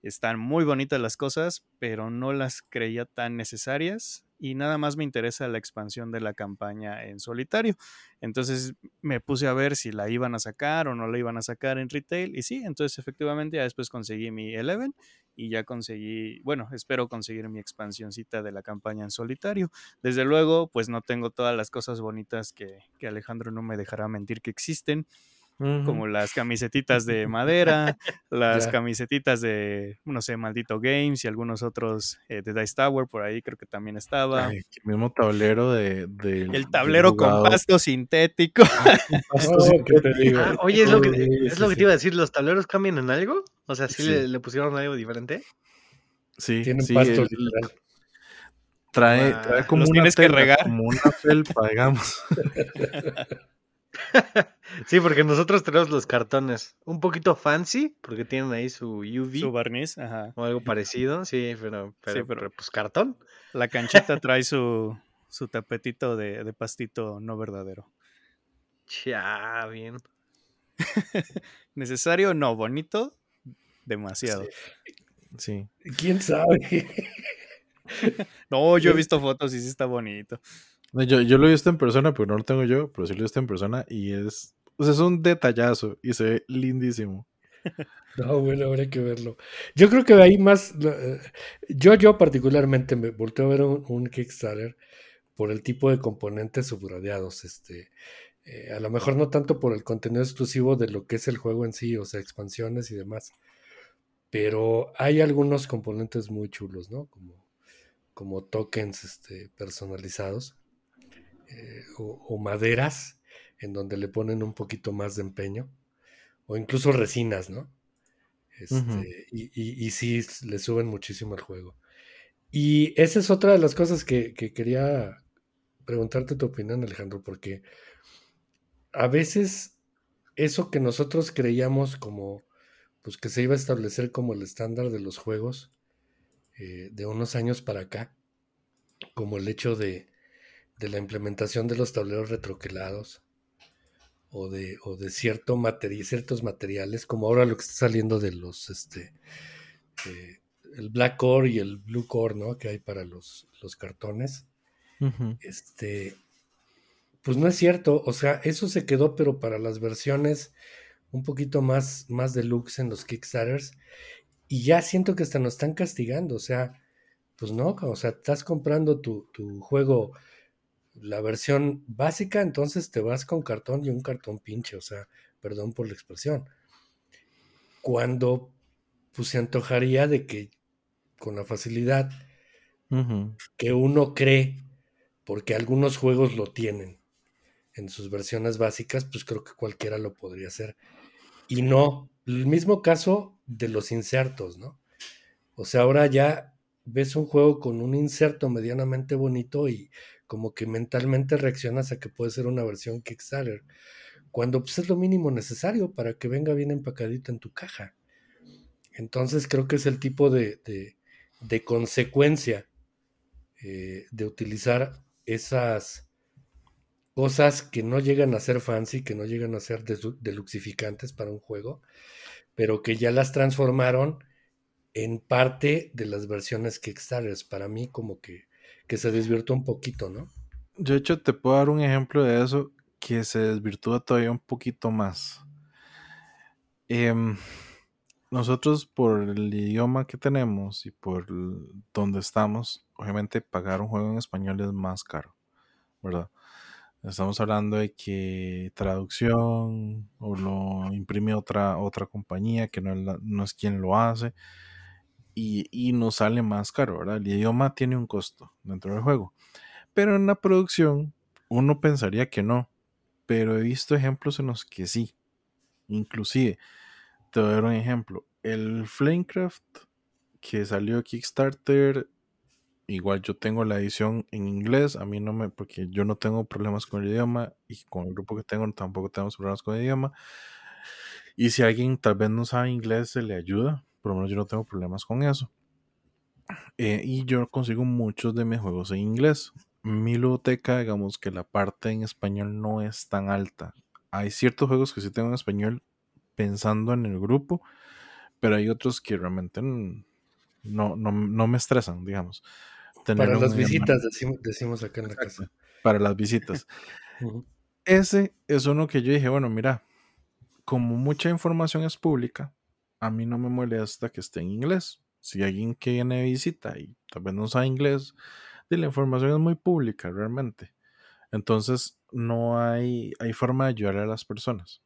Están muy bonitas las cosas, pero no las creía tan necesarias y nada más me interesa la expansión de la campaña en solitario. Entonces me puse a ver si la iban a sacar o no la iban a sacar en retail y sí, entonces efectivamente ya después conseguí mi Eleven y ya conseguí, bueno, espero conseguir mi expansioncita de la campaña en solitario. Desde luego, pues no tengo todas las cosas bonitas que, que Alejandro no me dejará mentir que existen como las camisetitas de *laughs* madera, las camisetitas de, no sé, Maldito Games y algunos otros eh, de Dice Tower, por ahí creo que también estaba. el mismo tablero de... el tablero con pasto sintético. *laughs* *laughs* Ah, oye, es lo, que, es lo que te iba a decir, ¿los tableros cambian en algo? O sea, ¿sí, Le, pusieron algo diferente? Sí, Tienen pasto Trae, trae, como una que regar. como una felpa, digamos. Sí, porque nosotros tenemos los cartones un poquito fancy, porque tienen ahí su UV. Su barniz, ajá. O algo *laughs* parecido, sí, pero, pero, pues cartón. La canchita *laughs* trae su, su tapetito de, pastito no verdadero. Ya, bien. *laughs* ¿Necesario? No, bonito, demasiado. Sí. ¿Quién sabe? no, yo he visto fotos y sí está bonito. Yo, yo lo he visto en persona, pero no lo tengo yo, pero sí lo he visto en persona y es, o sea, es un detallazo y se ve lindísimo. *laughs* No, bueno, habría que verlo. Yo creo que hay más. Eh, yo, yo particularmente me volteo a ver un, Kickstarter por el tipo de componentes subrayados. Este, eh, a lo mejor no tanto por el contenido exclusivo de lo que es el juego en sí, o sea, expansiones y demás. Pero hay algunos componentes muy chulos, ¿no? Como, como tokens este, personalizados eh, o, maderas en donde le ponen un poquito más de empeño, o incluso resinas, ¿no? Este, y, y, sí, le suben muchísimo al juego. Y esa es otra de las cosas que, quería preguntarte tu opinión, Alejandro, porque a veces eso que nosotros creíamos como, pues que se iba a establecer como el estándar de los juegos eh, de unos años para acá, como el hecho de, de la implementación de los tableros retroquelados o de, o de cierto ciertos materiales, como ahora lo que está saliendo de los, este, eh, el black core y el blue core, ¿no? Que hay para los, los cartones. Este, pues no es cierto, o sea, eso se quedó, pero para las versiones un poquito más, más deluxe en los Kickstarters, y ya siento que hasta nos están castigando, o sea, pues no, o sea, estás comprando tu, tu juego la versión básica, entonces te vas con cartón y un cartón pinche, o sea, perdón por la expresión. Cuando pues se antojaría de que con la facilidad que uno cree, porque algunos juegos lo tienen en sus versiones básicas, pues creo que cualquiera lo podría hacer. Y no, el mismo caso de los insertos, ¿no? O sea, ahora ya ves un juego con un inserto medianamente bonito y como que mentalmente reaccionas a que puede ser una versión Kickstarter, cuando pues, es lo mínimo necesario para que venga bien empacadito en tu caja. Entonces creo que es el tipo de, de, consecuencia eh, de utilizar esas cosas que no llegan a ser fancy, que no llegan a ser deluxificantes para un juego, pero que ya las transformaron en parte de las versiones Kickstarter. Para mí como que que se desvirtuó un poquito, ¿no? Yo, de hecho, te puedo dar un ejemplo de eso que se desvirtúa todavía un poquito más. Em, nosotros, por el idioma que tenemos y por donde estamos, obviamente pagar un juego en español es más caro, ¿verdad? Estamos hablando de que traducción o lo imprime otra, otra compañía que no es, no es quien lo hace y, nos sale más caro, ¿verdad? El idioma tiene un costo dentro del juego. Pero en la producción uno pensaría que no, pero he visto ejemplos en los que sí. Inclusive, te voy a dar un ejemplo. El Flamecraft que salió Kickstarter, igual yo tengo la edición en inglés, a mí no me, porque yo no tengo problemas con el idioma y con el grupo que tengo tampoco tenemos problemas con el idioma. Y si alguien tal vez no sabe inglés, se le ayuda por lo menos yo no tengo problemas con eso. Eh, y yo consigo muchos de mis juegos en inglés. Mi biblioteca, digamos que la parte en español no es tan alta. Hay ciertos juegos que sí tengo en español pensando en el grupo, pero hay otros que realmente no, no, me estresan, digamos. para las visitas, decimos, acá en la casa. Para las visitas. *laughs* Ese es uno que yo dije, bueno, mira, como mucha información es pública, a mí no me molesta que esté en inglés. Si alguien que viene de visita y tal vez no sabe inglés, la información es muy pública realmente. Entonces no hay, forma de ayudar a las personas.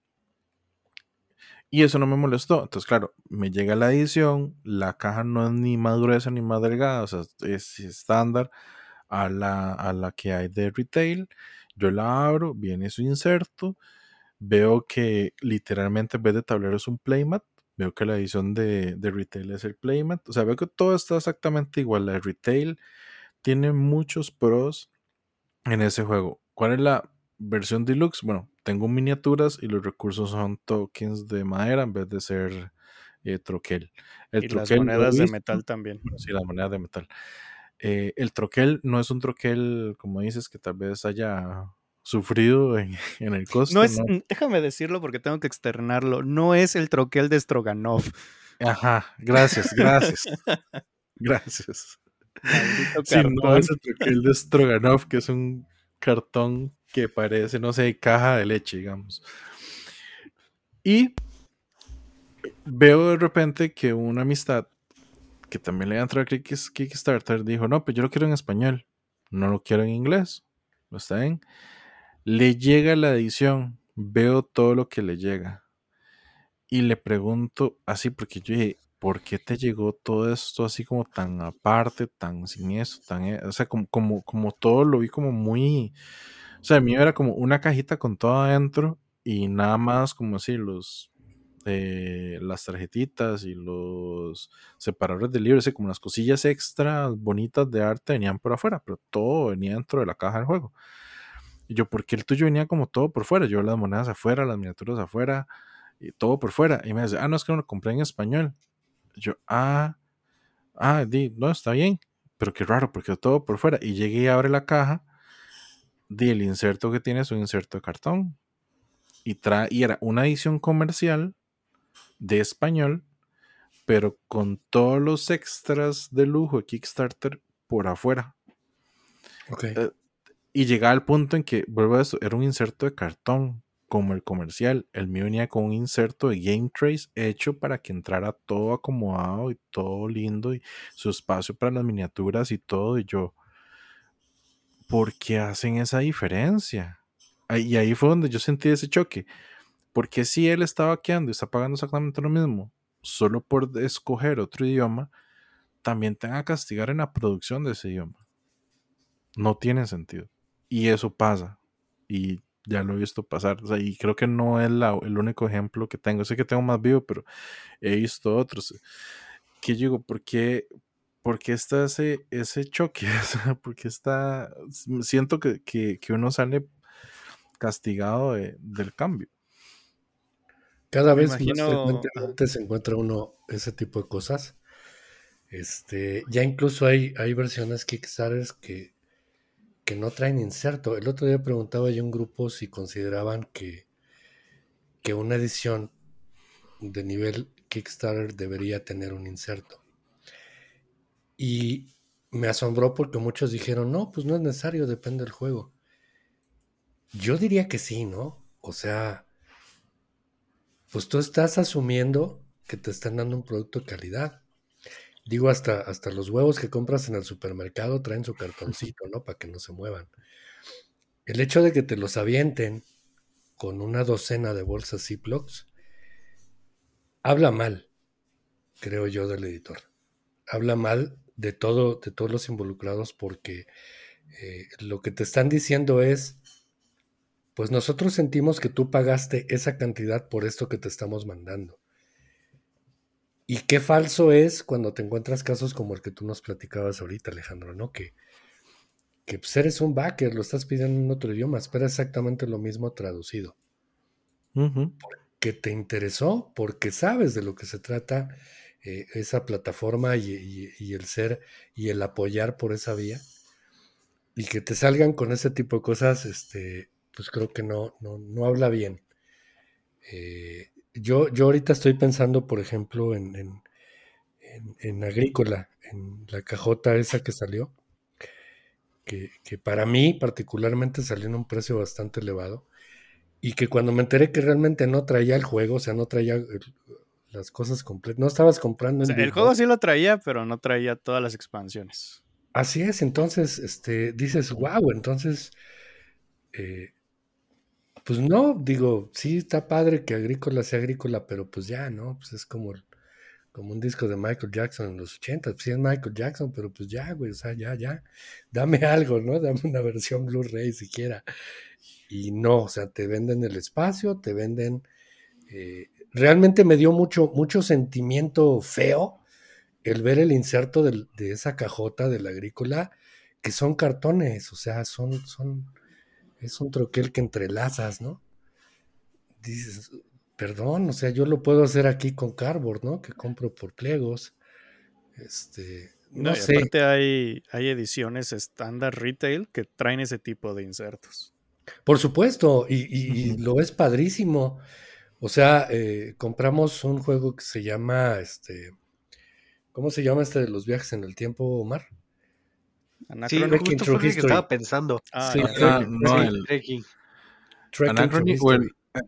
Y eso no me molestó. Entonces, claro, me llega la edición, la caja no es ni más gruesa ni más delgada, o sea, es estándar a la, a la que hay de retail. Yo la abro, viene su inserto, veo que literalmente en vez de tablero es un playmat, Veo que la edición de, retail es el Playmat. O sea, veo que todo está exactamente igual. La retail tiene muchos pros en ese juego. ¿Cuál es la versión deluxe? Bueno, tengo miniaturas y los recursos son tokens de madera en vez de ser eh, troquel. El y las monedas de metal también. Sí, las monedas de metal. Eh, el troquel no es un troquel, como dices, que tal vez haya sufrido *laughs* en, el costo. No es, déjame decirlo porque tengo que externarlo, no es el troquel de Stroganov. Ajá, gracias, gracias. *laughs* gracias. Sí, no es el troquel de Stroganov, que es un cartón que parece, no sé, caja de leche, digamos. Y veo de repente que una amistad que también le entró a Kickstarter dijo, no, pues yo lo quiero en español, no lo quiero en inglés. ¿Lo está bien? Le llega la edición, veo todo lo que le llega. Y le pregunto así, porque yo dije, ¿por qué te llegó todo esto así como tan aparte, tan sin eso, tan, e-?". o sea, como, como, como todo lo vi como muy, o sea, a mí era como una cajita con todo adentro y nada más como así los, eh, las tarjetitas y los separadores de libros, como las cosillas extra bonitas de arte venían por afuera, pero todo venía dentro de la caja del juego. Y yo, ¿por qué el tuyo venía como todo por fuera? Yo las monedas afuera, las miniaturas afuera, y todo por fuera. Y me dice, ah, no, es que no lo compré en español. yo, ah, ah, di, no, está bien, pero qué raro, porque todo por fuera. Y llegué y abre la caja, di, el inserto que tiene es un inserto de cartón. y, trae, y era una edición comercial de español, pero con todos los extras de lujo de Kickstarter por afuera. Okay. Eh, y llegaba al punto en que, vuelvo a eso, era un inserto de cartón, como el comercial. El mío venía con un inserto de Game Trace hecho para que entrara todo acomodado y todo lindo y su espacio para las miniaturas y todo. Y yo, ¿por qué hacen esa diferencia? Y ahí fue donde yo sentí ese choque. Porque si él está vaqueando y está pagando exactamente lo mismo, solo por escoger otro idioma, también tenga que castigar en la producción de ese idioma. No tiene sentido. Y eso pasa. Y ya lo he visto pasar. y creo que no es el único ejemplo que tengo. Sé que tengo más vivo, pero he visto otros. Que digo, ¿por qué, está ese, ese choque? *laughs* porque está. Siento que, uno sale castigado del cambio. Cada vez más frecuentemente se encuentra uno ese tipo de cosas. Este, ya incluso hay, hay versiones Kickstarter que que no traen inserto. El otro día preguntaba yo a un grupo si consideraban que, que una edición de nivel Kickstarter debería tener un inserto. Y me asombró porque muchos dijeron, no, pues no es necesario, depende del juego. Yo diría que sí, ¿no? O sea, pues tú estás asumiendo que te están dando un producto de calidad. Digo, hasta, hasta los huevos que compras en el supermercado traen su *laughs* cartoncito, ¿no? Para que no se muevan. El hecho de que te los avienten con una docena de bolsas Ziplocs habla mal, creo yo, del editor. Habla mal de todo, de todos los involucrados, porque eh, lo que te están diciendo es, pues nosotros sentimos que tú pagaste esa cantidad por esto que te estamos mandando. Y qué falso es cuando te encuentras casos como el que tú nos platicabas ahorita, Alejandro, ¿no? Que, que pues, eres un backer, lo estás pidiendo en otro idioma, espera exactamente lo mismo traducido. Porque te interesó, porque sabes de lo que se trata eh, esa plataforma y, el ser y el apoyar por esa vía. Y que te salgan con ese tipo de cosas, este, pues creo que no, no, no habla bien. Eh, yo, yo ahorita estoy pensando, por ejemplo, en, en, Agrícola, en la cajota esa que salió, que, para mí particularmente salió en un precio bastante elevado, y que cuando me enteré que realmente no traía el juego, o sea, no traía las cosas completas, no estabas comprando... el juego sí lo traía, pero no traía todas las expansiones. Así es, entonces, este, dices, wow, entonces... Eh, pues no, digo, sí está padre que agrícola sea agrícola, pero pues ya, ¿no? Pues es como, como un disco de Michael Jackson en los 80, pues sí es Michael Jackson, pero pues ya, güey, o sea, ya, ya, dame *laughs* algo, ¿no? Dame una versión Blu-ray siquiera. Y no, o sea, te venden el espacio, te venden... Eh, realmente me dio mucho, mucho sentimiento feo el ver el inserto de, de esa cajota de la agrícola, que son cartones, o sea, son, son, es un troquel que entrelazas, ¿no? Dices, perdón, o sea, yo lo puedo hacer aquí con Cardboard, ¿no? Que compro por pliegos. Este, no, sé. Aparte hay, hay ediciones estándar retail que traen ese tipo de insertos. Por supuesto, y, lo es padrísimo. O sea, eh, compramos un juego que se llama, este, ¿cómo se llama este de los viajes en el tiempo, Omar? Sí, justo fue que estaba pensando. Ah, sí, ah, no, el... Trekking.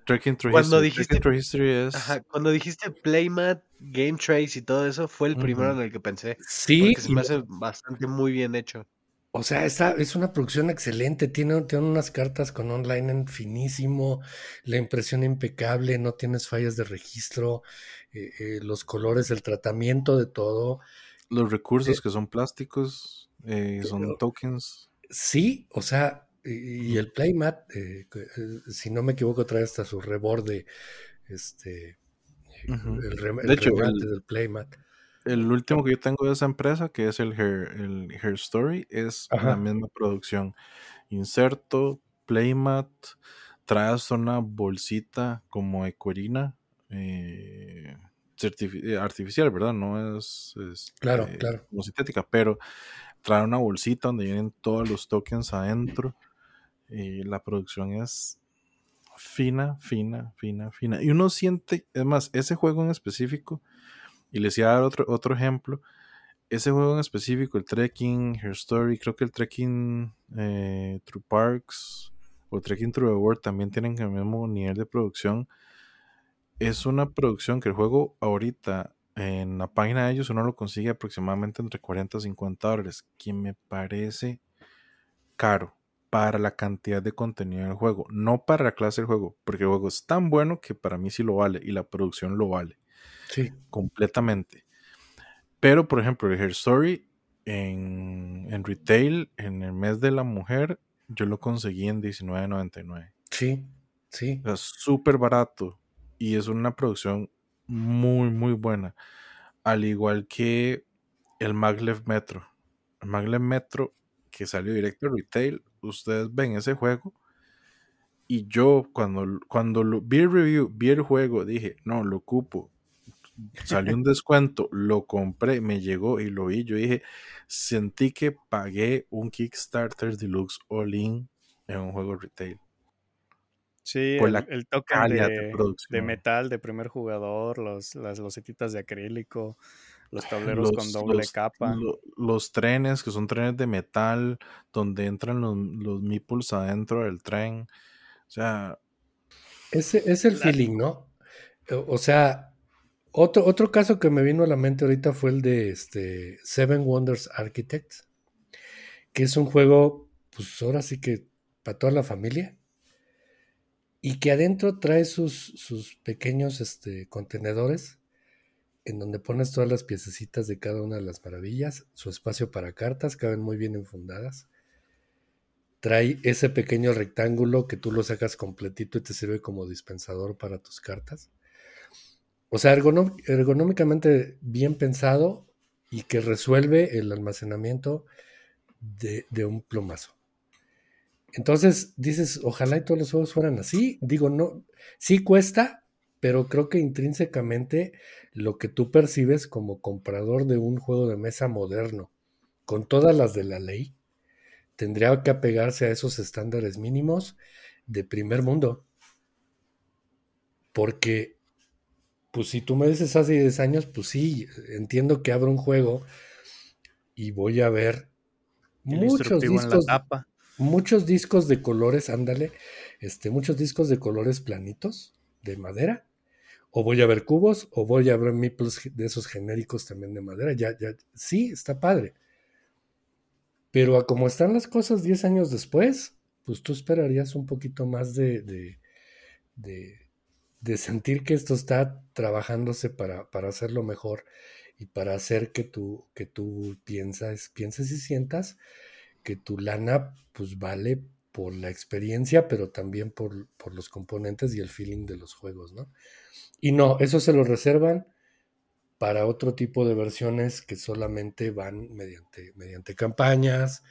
Trekking Through cuando Dijiste, History es... Ajá, cuando dijiste Playmat, Game Trace y todo eso, fue el primero en el que pensé. Sí. Porque se me hace bastante muy bien hecho. O sea, esta es una producción excelente, tiene, tiene unas cartas con online en finísimo, la impresión impecable, no tienes fallas de registro, eh, eh, los colores, el tratamiento de todo. Los recursos eh, que son plásticos. Eh, son tokens. Sí, o sea, y, el playmat, eh, eh, si no me equivoco, trae hasta su reborde, este, el, de hecho, el, del playmat. El último que yo tengo de esa empresa, que es el Hair, el Story, es la misma producción. Inserto, playmat, trae hasta una bolsita como ecorina. Artificial, ¿verdad? No es, claro, claro. como sintética, pero trae una bolsita donde vienen todos los tokens adentro. Y la producción es fina, fina, fina, fina. Y uno siente, además, ese juego en específico, y les voy a dar otro, otro ejemplo, ese juego en específico, el Trekking, Her Story, creo que el Trekking eh, Through Parks o Trekking Through the World también tienen el mismo nivel de producción. Es una producción que el juego ahorita en la página de ellos uno lo consigue aproximadamente entre 40 y 50 dólares, que me parece caro para la cantidad de contenido del juego, no para la clase del juego, porque el juego es tan bueno que para mí sí lo vale y la producción lo vale. Sí. Completamente. Pero, por ejemplo, el Hair Story en, en retail, en el mes de la mujer, yo lo conseguí en $19.99. Sí, sí. Es súper barato y es una producción muy, muy buena. Al igual que el Maglev Metro. El Maglev Metro que salió directo a retail, ustedes ven ese juego. Y yo cuando, cuando lo, vi el review, vi el juego, dije, no, lo ocupo. Salió un *laughs* descuento, lo compré, me llegó y lo vi. Yo dije, sentí que pagué un Kickstarter Deluxe All In en un juego retail. Sí, el, toque de, metal de primer jugador, los, las losetitas de acrílico, los tableros con doble capa. los trenes, que son trenes de metal, donde entran los, los meeples adentro del tren. O sea. Ese es el feeling, ¿no? O sea, otro, otro caso que me vino a la mente ahorita fue el de este Seven Wonders Architects, que es un juego, pues ahora sí que para toda la familia y que adentro trae sus, sus pequeños este, contenedores en donde pones todas las piececitas de cada una de las maravillas, su espacio para cartas, caben muy bien enfundadas. Trae ese pequeño rectángulo que tú lo sacas completito y te sirve como dispensador para tus cartas. O sea, ergonómicamente bien pensado y que resuelve el almacenamiento de, de un plomazo. Entonces dices, ojalá y todos los juegos fueran así. Digo, no, sí cuesta, pero creo que intrínsecamente lo que tú percibes como comprador de un juego de mesa moderno, con todas las de la ley, tendría que apegarse a esos estándares mínimos de primer mundo. Porque, pues si tú me dices hace 10 años, pues sí, entiendo que abro un juego y voy a ver muchos discos muchos discos de colores, ándale, este, muchos discos de colores planitos, de madera, o voy a ver cubos, o voy a ver meeples de esos genéricos también de madera, ya, ya, sí, está padre. Pero a como están las cosas 10 años después, pues tú esperarías un poquito más de, de, de, sentir que esto está trabajándose para, para, hacerlo mejor y para hacer que tú, que tú piensas, pienses y sientas que tu lana pues vale por la experiencia, pero también por, los componentes y el feeling de los juegos, ¿no? Y no, eso se lo reservan para otro tipo de versiones que solamente van mediante, mediante campañas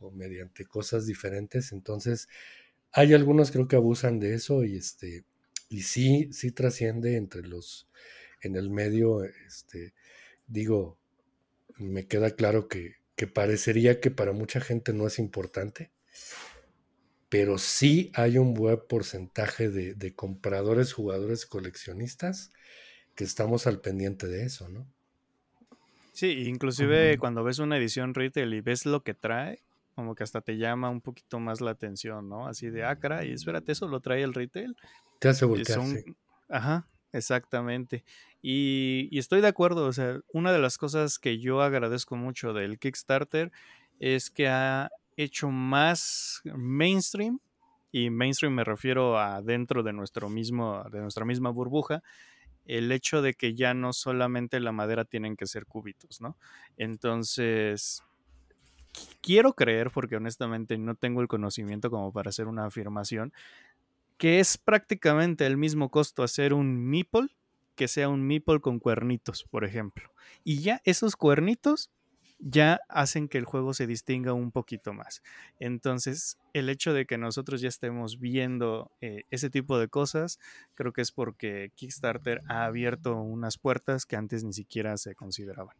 o mediante cosas diferentes. Entonces, hay algunos creo que abusan de eso y este, y sí, sí trasciende entre los, en el medio, este, digo, me queda claro que, que parecería que para mucha gente no es importante, pero sí hay un buen porcentaje de, compradores, jugadores, coleccionistas que estamos al pendiente de eso, ¿no? Sí, inclusive cuando ves una edición retail y ves lo que trae, como que hasta te llama un poquito más la atención, ¿no? Así de, ah, y espérate, eso lo trae el retail. Te hace voltear, Ajá, Exactamente. Y, estoy de acuerdo, o sea, una de las cosas que yo agradezco mucho del Kickstarter es que ha hecho más mainstream, y mainstream me refiero a dentro de, nuestro mismo, de nuestra misma burbuja, el hecho de que ya no solamente la madera tienen que ser cubitos, ¿no? Entonces, quiero creer, porque honestamente no tengo el conocimiento como para hacer una afirmación, que es prácticamente el mismo costo hacer un meeple que sea un meeple con cuernitos, por ejemplo. Y ya esos cuernitos ya hacen que el juego se distinga un poquito más. Entonces, el hecho de que nosotros ya estemos viendo eh, ese tipo de cosas, creo que es porque Kickstarter ha abierto unas puertas que antes ni siquiera se consideraban.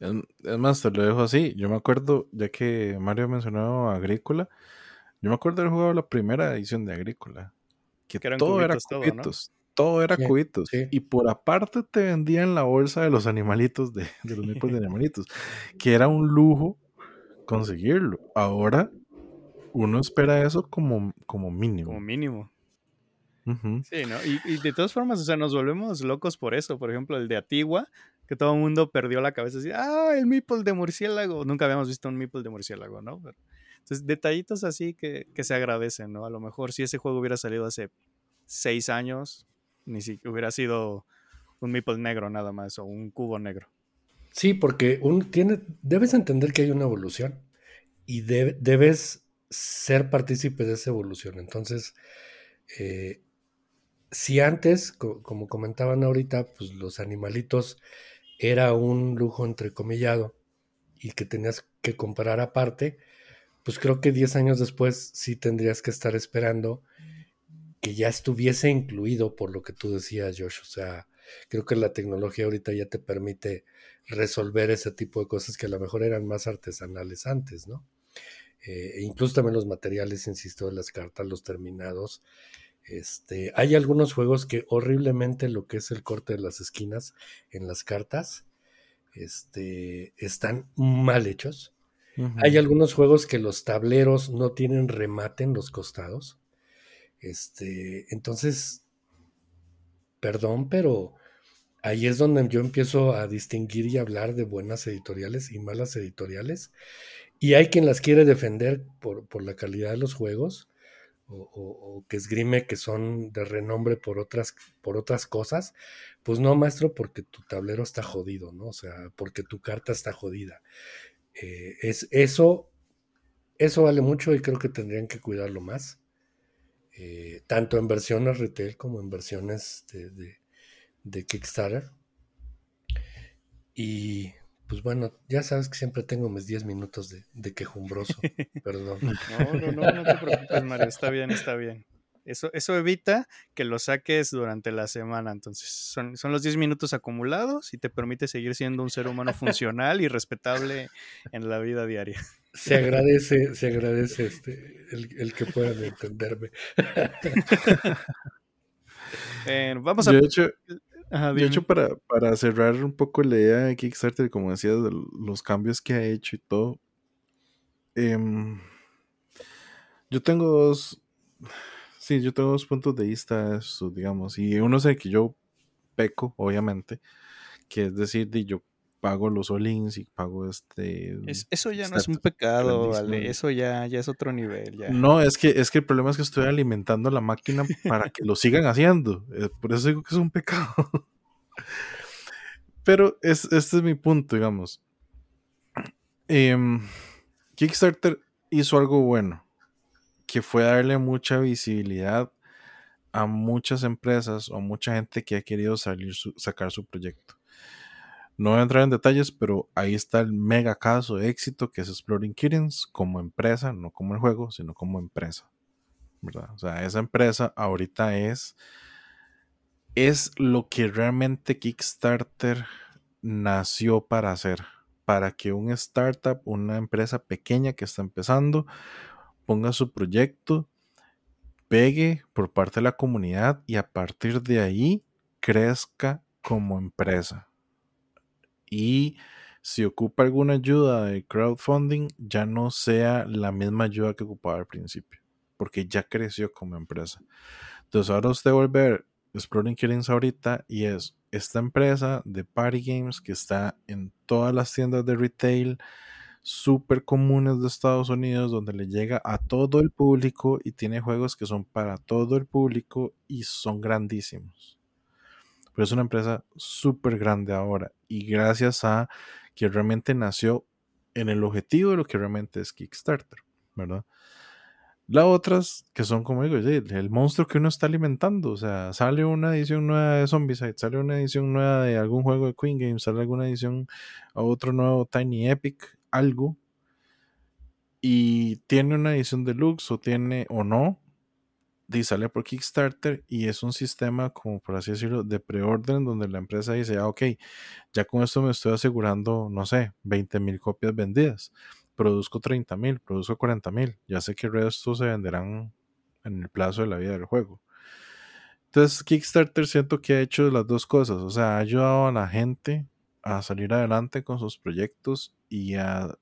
Es más, te lo dejo así. Yo me acuerdo, ya que Mario mencionó Agrícola, yo me acuerdo de haber jugado la primera edición de Agrícola. que, todo era cubitos. Todo, era cubitos. Y por aparte te vendían la bolsa de los animalitos, de, los *laughs* meeples de animalitos, que era un lujo conseguirlo. Ahora uno espera eso como, como mínimo. Como mínimo. Sí, ¿no? Y, de todas formas, o sea, nos volvemos locos por eso. Por ejemplo, el de Atigua, que todo el mundo perdió la cabeza así, ah, el meeple de murciélago. Nunca habíamos visto un meeple de murciélago, ¿no? Entonces, detallitos así que, se agradecen, ¿no? A lo mejor si ese juego hubiera salido hace seis años, ni si hubiera sido un meeple negro nada más o un cubo negro. Sí, porque un, tiene, debes entender que hay una evolución y debes ser partícipe de esa evolución. Entonces, eh, si antes, como comentaban ahorita, pues los animalitos era un lujo entrecomillado y que tenías que comprar aparte, pues creo que 10 años después sí tendrías que estar esperando que ya estuviese incluido por lo que tú decías, Josh. O sea, creo que la tecnología ahorita ya te permite resolver ese tipo de cosas que a lo mejor eran más artesanales antes, ¿no? Eh, e incluso también los materiales, insisto, de las cartas, los terminados, este, hay algunos juegos que horriblemente lo que es el corte de las esquinas en las cartas este, están mal hechos. Hay algunos juegos que los tableros no tienen remate en los costados. Este, entonces, perdón, pero ahí es donde yo empiezo a distinguir y hablar de buenas editoriales y malas editoriales. Y hay quien las quiere defender por, por la calidad de los juegos o, que esgrime que son de renombre por otras, por otras cosas, pues no, maestro, porque tu tablero está jodido, ¿no? O sea, porque tu carta está jodida. Eh, es, eso, eso vale mucho y creo que tendrían que cuidarlo más. Eh, tanto en versiones retail como en versiones de, de Kickstarter. Y pues bueno, ya sabes que siempre tengo mis 10 minutos de, de quejumbroso. *laughs* Perdón. No, no, no, no te preocupes, Mario. Está bien, está bien. Eso, eso evita que lo saques durante la semana. Entonces, son, son los 10 minutos acumulados y te permite seguir siendo un ser humano *laughs* funcional y respetable en la vida diaria. Se agradece, se *laughs* agradece este, el, que puedan entenderme. *laughs* vamos a. de hecho, para, para, cerrar un poco la idea de Kickstarter, como decías, de los cambios que ha hecho y todo, em, yo tengo dos, sí, yo tengo dos puntos de vista, digamos, y uno es el que yo peco, obviamente, que es decir, de yo pago los all y pago este... eso ya no es un pecado, vale, eso ya, ya es otro nivel. Ya. No, es que, es que el problema es que estoy alimentando la máquina para que lo sigan haciendo, eh, por eso digo que es un pecado. *laughs* Pero es, este es mi punto, digamos. Em, Kickstarter hizo algo bueno, que fue darle mucha visibilidad a muchas empresas o mucha gente que ha querido salir sacar su proyecto. No voy a entrar en detalles, pero ahí está el mega caso de éxito que es Exploring Kittens como empresa, no como el juego, sino como empresa. O sea, esa empresa ahorita es, es lo que realmente Kickstarter nació para hacer. Para que un startup, una empresa pequeña que está empezando, ponga su proyecto, pegue por parte de la comunidad y a partir de ahí crezca como empresa y si ocupa alguna ayuda de crowdfunding, ya no sea la misma ayuda que ocupaba al principio, porque ya creció como empresa. Entonces ahora usted vuelve a ver Exploring Killings ahorita y es esta empresa de Party Games que está en todas las tiendas de retail súper comunes de Estados Unidos donde le llega a todo el público y tiene juegos que son para todo el público y son grandísimos pero es una empresa súper grande ahora y gracias a que realmente nació en el objetivo de lo que realmente es Kickstarter, ¿verdad? Las otras, que son como digo, el monstruo que uno está alimentando, o sea, sale una edición nueva de Zombicide, sale una edición nueva de algún juego de Queen Games, sale alguna edición a otro nuevo Tiny Epic, algo, y tiene una edición deluxe o tiene o no, y sale por Kickstarter y es un sistema, como por así decirlo, de preorden donde la empresa dice, ah, ok, ya con esto me estoy asegurando, no sé, 20 mil copias vendidas, produzco 30 mil, produzco 40 mil, ya sé que el resto se venderán en el plazo de la vida del juego. Entonces, Kickstarter siento que ha hecho las dos cosas, o sea, ha ayudado a la gente a salir adelante con sus proyectos y a,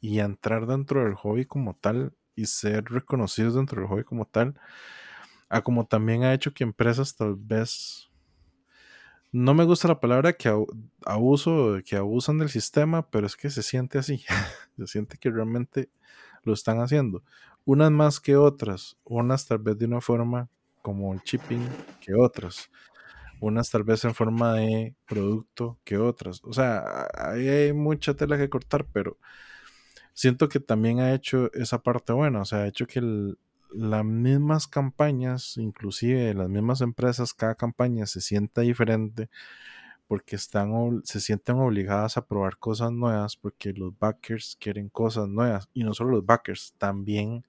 y entrar dentro del hobby como tal y ser reconocidos dentro del hobby como tal, a como también ha hecho que empresas tal vez no me gusta la palabra que abuso, que abusan del sistema, pero es que se siente así. *laughs* se siente que realmente lo están haciendo. Unas más que otras, unas tal vez de una forma como el shipping que otras. Unas tal vez en forma de producto que otras. O sea, hay mucha tela que cortar, pero siento que también ha hecho esa parte buena. O sea, ha hecho que las mismas campañas, inclusive las mismas empresas, cada campaña se sienta diferente porque están, se sienten obligadas a probar cosas nuevas porque los backers quieren cosas nuevas y no solo los backers, también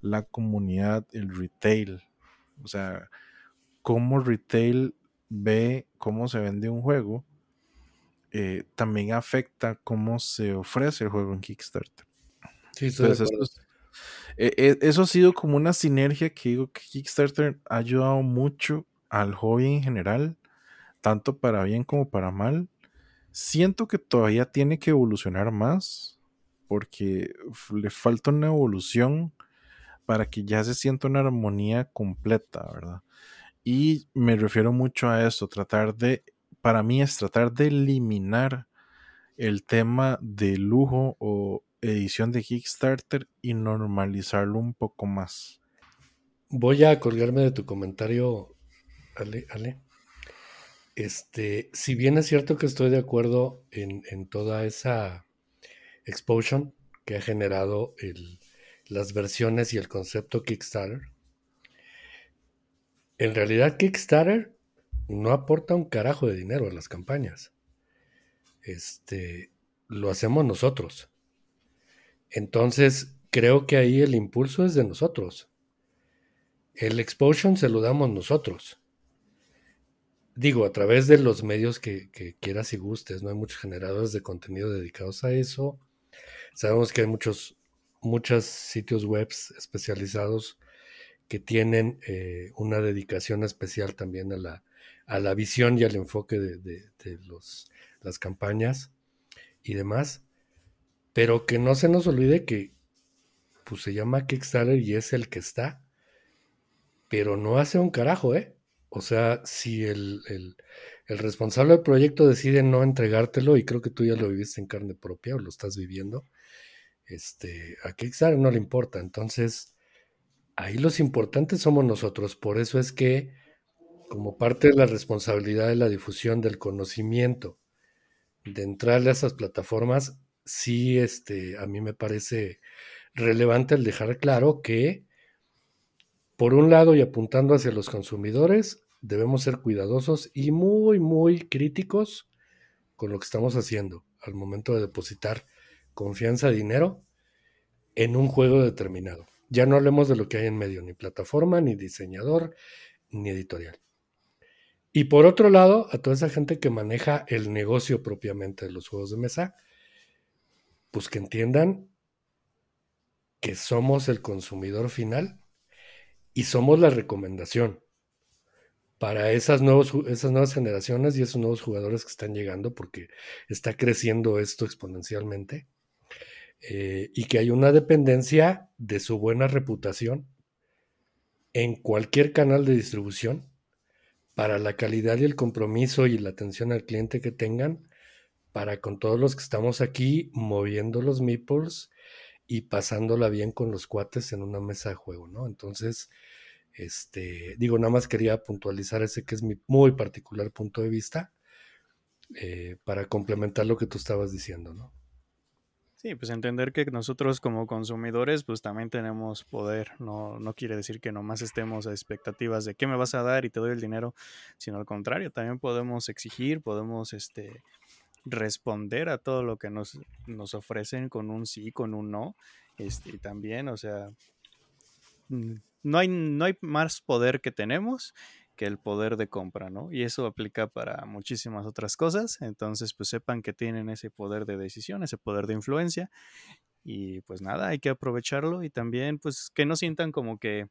la comunidad, el retail. O sea, cómo retail ve cómo se vende un juego, eh, también afecta cómo se ofrece el juego en Kickstarter. Sí, e, e, eso ha sido como una sinergia que digo que Kickstarter ha ayudado mucho al hobby en general, tanto para bien como para mal. Siento que todavía tiene que evolucionar más, porque le falta una evolución para que ya se sienta una armonía completa, ¿verdad? Y me refiero mucho a esto, tratar de, para mí es tratar de eliminar el tema de lujo o edición de Kickstarter y normalizarlo un poco más. Voy a colgarme de tu comentario, Ale. Ale. Este, si bien es cierto que estoy de acuerdo en, toda esa exposition que ha generado las versiones y el concepto Kickstarter, en realidad Kickstarter no aporta un carajo de dinero a las campañas. Este, lo hacemos nosotros. Entonces, creo que ahí el impulso es de nosotros. El exposure se lo damos nosotros. Digo, a través de los medios que, quieras y gustes, ¿no? Hay muchos generadores de contenido dedicados a eso. Sabemos que hay muchos, muchos sitios web especializados que tienen eh, una dedicación especial también a la, a la visión y al enfoque de, de los, las campañas y demás. Pero que no se nos olvide que pues se llama Kickstarter y es el que está. Pero no hace un carajo, ¿eh? O sea, si el, responsable del proyecto decide no entregártelo, y creo que tú ya lo viviste en carne propia o lo estás viviendo, este, a Kickstarter no le importa. Entonces, ahí los importantes somos nosotros. Por eso es que, como parte de la responsabilidad de la difusión del conocimiento, de entrarle a esas plataformas, sí, este, a mí me parece relevante el dejar claro que, por un lado, y apuntando hacia los consumidores, debemos ser cuidadosos y muy, muy críticos con lo que estamos haciendo al momento de depositar confianza, dinero en un juego determinado. Ya no hablemos de lo que hay en medio, ni plataforma, ni diseñador, ni editorial. Y por otro lado, a toda esa gente que maneja el negocio propiamente de los juegos de mesa, pues que entiendan que somos el consumidor final y somos la recomendación para esas, nuevas generaciones y esos nuevos jugadores que están llegando, porque está creciendo esto exponencialmente, eh, y que hay una dependencia de su buena reputación en cualquier canal de distribución para la calidad y el compromiso y la atención al cliente que tengan para con todos los que estamos aquí moviendo los meeples y pasándola bien con los cuates en una mesa de juego, ¿no? Entonces, este, digo, nada más quería puntualizar ese que es mi muy particular punto de vista eh, para complementar lo que tú estabas diciendo, ¿no? Sí, pues entender que nosotros como consumidores pues también tenemos poder, no, no quiere decir que nomás estemos a expectativas de qué me vas a dar y te doy el dinero, sino al contrario, también podemos exigir, podemos este, responder a todo lo que nos, nos ofrecen con un sí, con un no. Este, también, o sea, no hay, no hay más poder que tenemos que el poder de compra, ¿no? Y eso aplica para muchísimas otras cosas. Entonces, pues sepan que tienen ese poder de decisión, ese poder de influencia. Y pues nada, hay que aprovecharlo y también, pues, que no sientan como que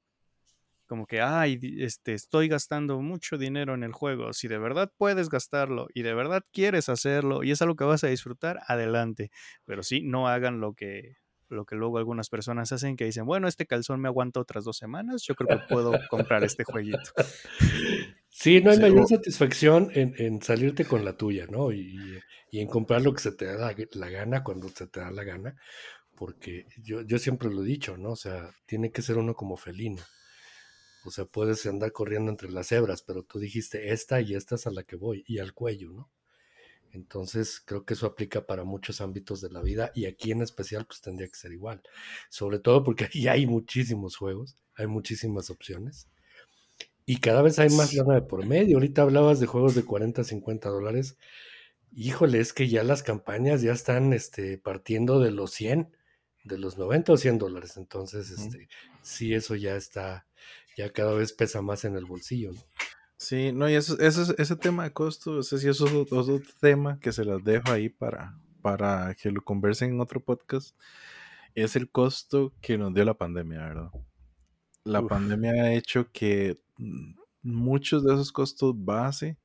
como que, ay, este, estoy gastando mucho dinero en el juego. Si de verdad puedes gastarlo y de verdad quieres hacerlo y es algo que vas a disfrutar, adelante. Pero sí, no hagan lo que, lo que luego algunas personas hacen que dicen, bueno, este calzón me aguanta otras dos semanas, yo creo que puedo comprar este jueguito. *laughs* Sí, no hay mayor satisfacción en, salirte con la tuya, ¿no? Y, en comprar lo que se te da la, gana cuando se te da la gana, porque yo, yo siempre lo he dicho, ¿no? O sea, tiene que ser uno como felino. O sea, puedes andar corriendo entre las hebras, pero tú dijiste esta y esta es a la que voy, y al cuello, ¿no? Entonces, creo que eso aplica para muchos ámbitos de la vida y aquí en especial, pues tendría que ser igual. Sobre todo porque aquí hay muchísimos juegos, hay muchísimas opciones y cada vez hay más lana de por medio. Ahorita hablabas de juegos de 40, 50 dólares. Híjole, es que ya las campañas ya están este, partiendo de los 100, de los 90 o 100 dólares. Entonces, este, sí, eso ya está, ya cada vez pesa más en el bolsillo. ¿no? Sí, no, y eso, ese tema de costo, ese sí es otro, tema que se las dejo ahí para, para que lo conversen en otro podcast. Es el costo que nos dio la pandemia, ¿verdad? La pandemia ha hecho que mm, muchos de esos costos base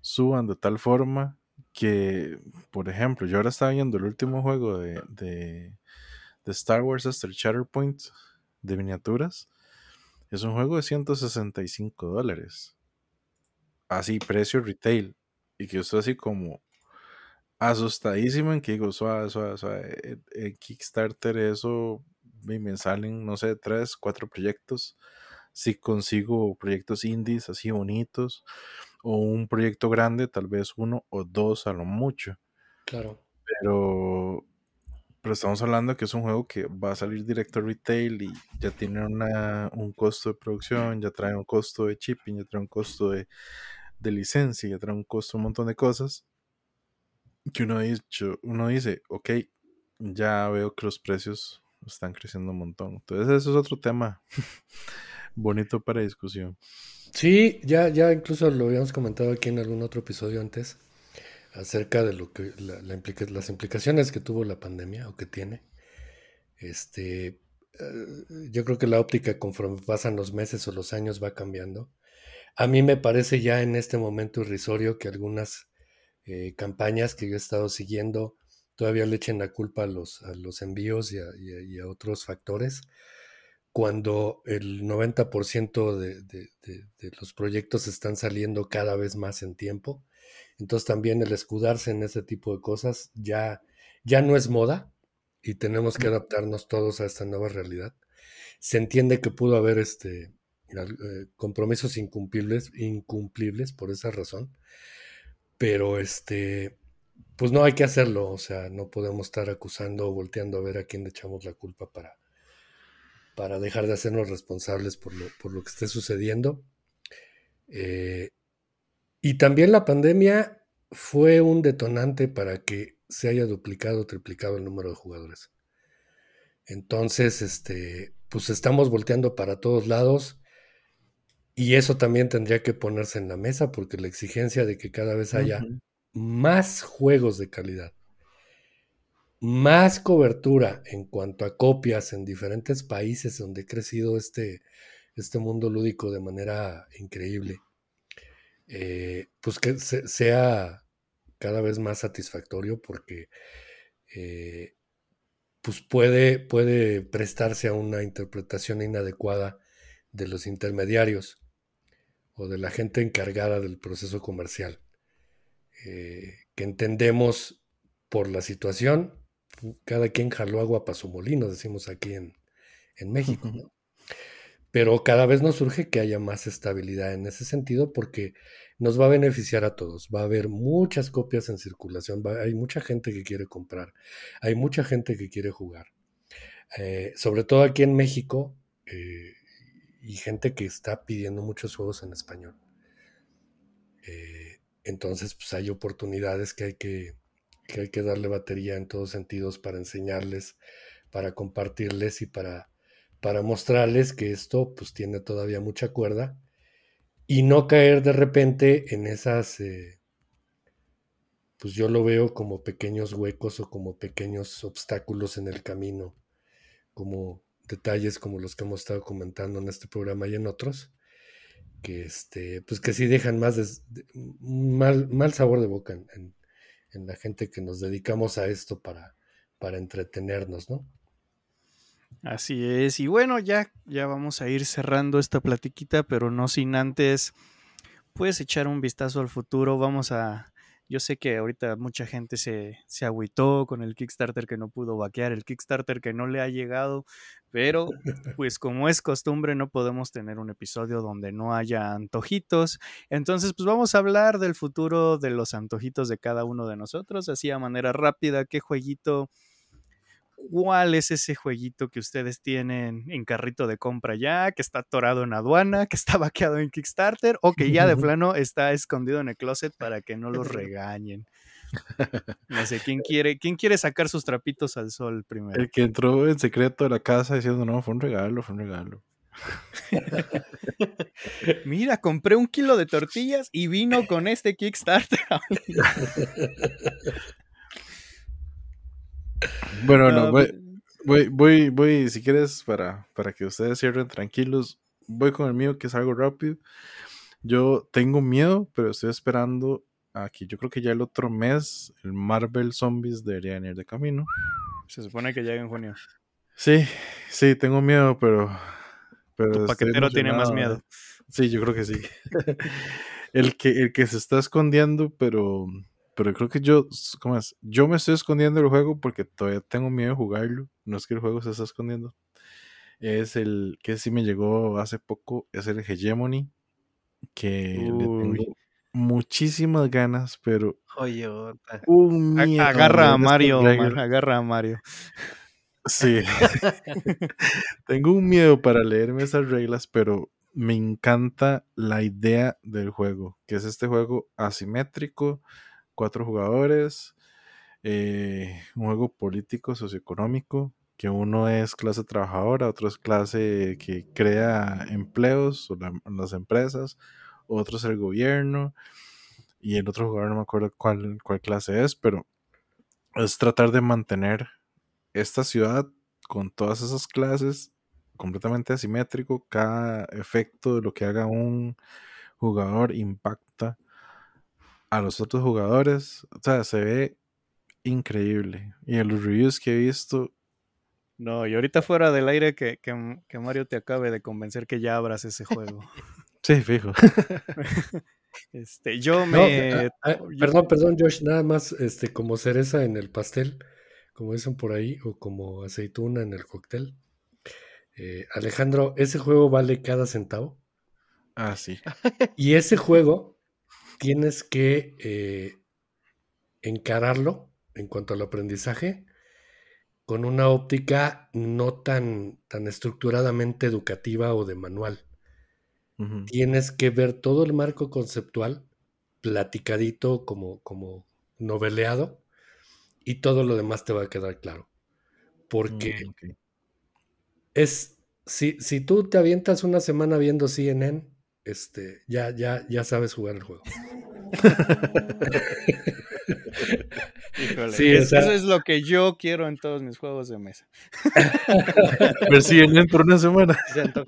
suban de tal forma que, por ejemplo, yo ahora estaba viendo el último juego de, de, de Star Wars hasta el Shatterpoint de miniaturas es un juego de 165 dólares. Así, precio retail. Y que estoy así como asustadísimo en que digo, suave, suave, suave. En Kickstarter eso me salen, no sé, tres, cuatro proyectos. Si consigo proyectos indies así bonitos o un proyecto grande, tal vez uno o dos a lo mucho. Claro. Pero pero estamos hablando que es un juego que va a salir directo a retail y ya tiene una, un costo de producción, ya trae un costo de shipping, ya trae un costo de, licencia, ya trae un costo un montón de cosas. Que uno, dicho, uno dice, ok, ya veo que los precios están creciendo un montón. Entonces, eso es otro tema *laughs* bonito para discusión. Sí, ya, ya incluso lo habíamos comentado aquí en algún otro episodio antes acerca de lo que las implicaciones que tuvo la pandemia o que tiene. Este, eh, yo creo que la óptica conforme pasan los meses o los años va cambiando. A mí me parece ya en este momento irrisorio que algunas eh, campañas que yo he estado siguiendo todavía le echen la culpa a los, a los envíos y a, otros factores, cuando el 90% de, de los proyectos están saliendo cada vez más en tiempo entonces también el escudarse en ese tipo de cosas ya, ya no es moda y tenemos que adaptarnos todos a esta nueva realidad. Se entiende que pudo haber este, eh, compromisos incumplibles, incumplibles por esa razón, pero este, pues no hay que hacerlo, o sea, no podemos estar acusando o volteando a ver a quién le echamos la culpa para, para dejar de hacernos responsables por lo, por lo que esté sucediendo. Eh, y también la pandemia fue un detonante para que se haya duplicado o triplicado el número de jugadores. Entonces, este, pues estamos volteando para todos lados y eso también tendría que ponerse en la mesa porque la exigencia de que cada vez haya más juegos de calidad, más cobertura en cuanto a copias en diferentes países donde ha crecido este, este mundo lúdico de manera increíble eh, pues que sea cada vez más satisfactorio porque eh, pues puede, puede prestarse a una interpretación inadecuada de los intermediarios o de la gente encargada del proceso comercial, eh, que entendemos por la situación, cada quien jaló agua para su molino, decimos aquí en, México. *laughs* Pero cada vez nos surge que haya más estabilidad en ese sentido porque nos va a beneficiar a todos. Va a haber muchas copias en circulación, hay mucha gente que quiere comprar, hay mucha gente que quiere jugar. Eh, sobre todo aquí en México eh, y gente que está pidiendo muchos juegos en español. Eh, entonces, pues hay oportunidades que hay que, que hay que darle batería en todos sentidos para enseñarles, para compartirles y para para mostrarles que esto pues tiene todavía mucha cuerda y no caer de repente en esas, eh, pues yo lo veo como pequeños huecos o como pequeños obstáculos en el camino, como detalles como los que hemos estado comentando en este programa y en otros, que este, pues que sí dejan más mal, mal sabor de boca en, en, la gente que nos dedicamos a esto para, para entretenernos, ¿no? Así es, y bueno, ya, ya vamos a ir cerrando esta platiquita, pero no sin antes, puedes echar un vistazo al futuro, vamos a, yo sé que ahorita mucha gente se, se agüitó con el Kickstarter que no pudo vaquear, el Kickstarter que no le ha llegado, pero *laughs* pues como es costumbre no podemos tener un episodio donde no haya antojitos. Entonces pues vamos a hablar del futuro de los antojitos de cada uno de nosotros, así a manera rápida, qué jueguito cuál es ese jueguito que ustedes tienen en carrito de compra ya, que está atorado en aduana, que está *laughs* vaqueado en Kickstarter o que ya de *laughs* plano está escondido en el closet para que no los *laughs* regañen. No sé, ¿quién quiere, ¿quién quiere sacar sus trapitos al sol primero? El que entró en secreto a la casa diciendo, no, fue un regalo, fue un regalo. Mira, compré un kilo de tortillas y vino con este Kickstarter. Bueno, no, voy, voy, voy, voy, si quieres, para, para que ustedes cierren tranquilos, voy con el mío, que es algo rápido. Yo tengo miedo, pero estoy esperando aquí. Yo creo que ya el otro mes, el Marvel Zombies debería venir de camino. Se supone que llega en junio. Sí, sí, tengo miedo, pero. pero tu paquetero tiene más miedo. Sí, yo creo que sí. *laughs* el, que, el que se está escondiendo, pero pero creo que yo, ¿cómo es? Yo me estoy escondiendo el juego porque todavía tengo miedo de jugarlo. No es que el juego se está escondiendo. Es el que sí me llegó hace poco, es el Hegemony. Que le tengo muchísimas ganas, pero. Oye, un agarra a Mario, agarra a Mario. Sí. *laughs* tengo un miedo para leerme esas reglas, pero me encanta la idea del juego, que es este juego asimétrico cuatro jugadores, eh, un juego político, socioeconómico, que uno es clase trabajadora, otro es clase que crea empleos o las empresas, otro es el gobierno, y el otro jugador no me acuerdo cuál, cuál clase es, pero es tratar de mantener esta ciudad con todas esas clases completamente asimétrico, cada efecto de lo que haga un jugador impacta a los otros jugadores. O sea, se ve increíble. Y en los reviews que he visto. No, y ahorita fuera del aire que, que, Mario te acabe de convencer que ya abras ese juego. *laughs* sí, fijo. *laughs* este, yo me. perdón, perdón, Josh, nada más este, como cereza en el pastel, como dicen por ahí, o como aceituna en el cóctel. Eh, Alejandro, ese juego vale cada centavo. Ah, sí. Y ese juego tienes que eh, encararlo en cuanto al aprendizaje con una óptica no tan, tan estructuradamente educativa o de manual. Tienes que ver todo el marco conceptual platicadito como, como noveleado y todo lo demás te va a quedar claro. Porque mm, es, si, si tú te avientas una semana viendo CNN, este, ya, ya, ya sabes jugar el juego. *laughs* sí, eso es lo que yo quiero en todos mis juegos de mesa. *laughs* Persiguen por una semana. *laughs*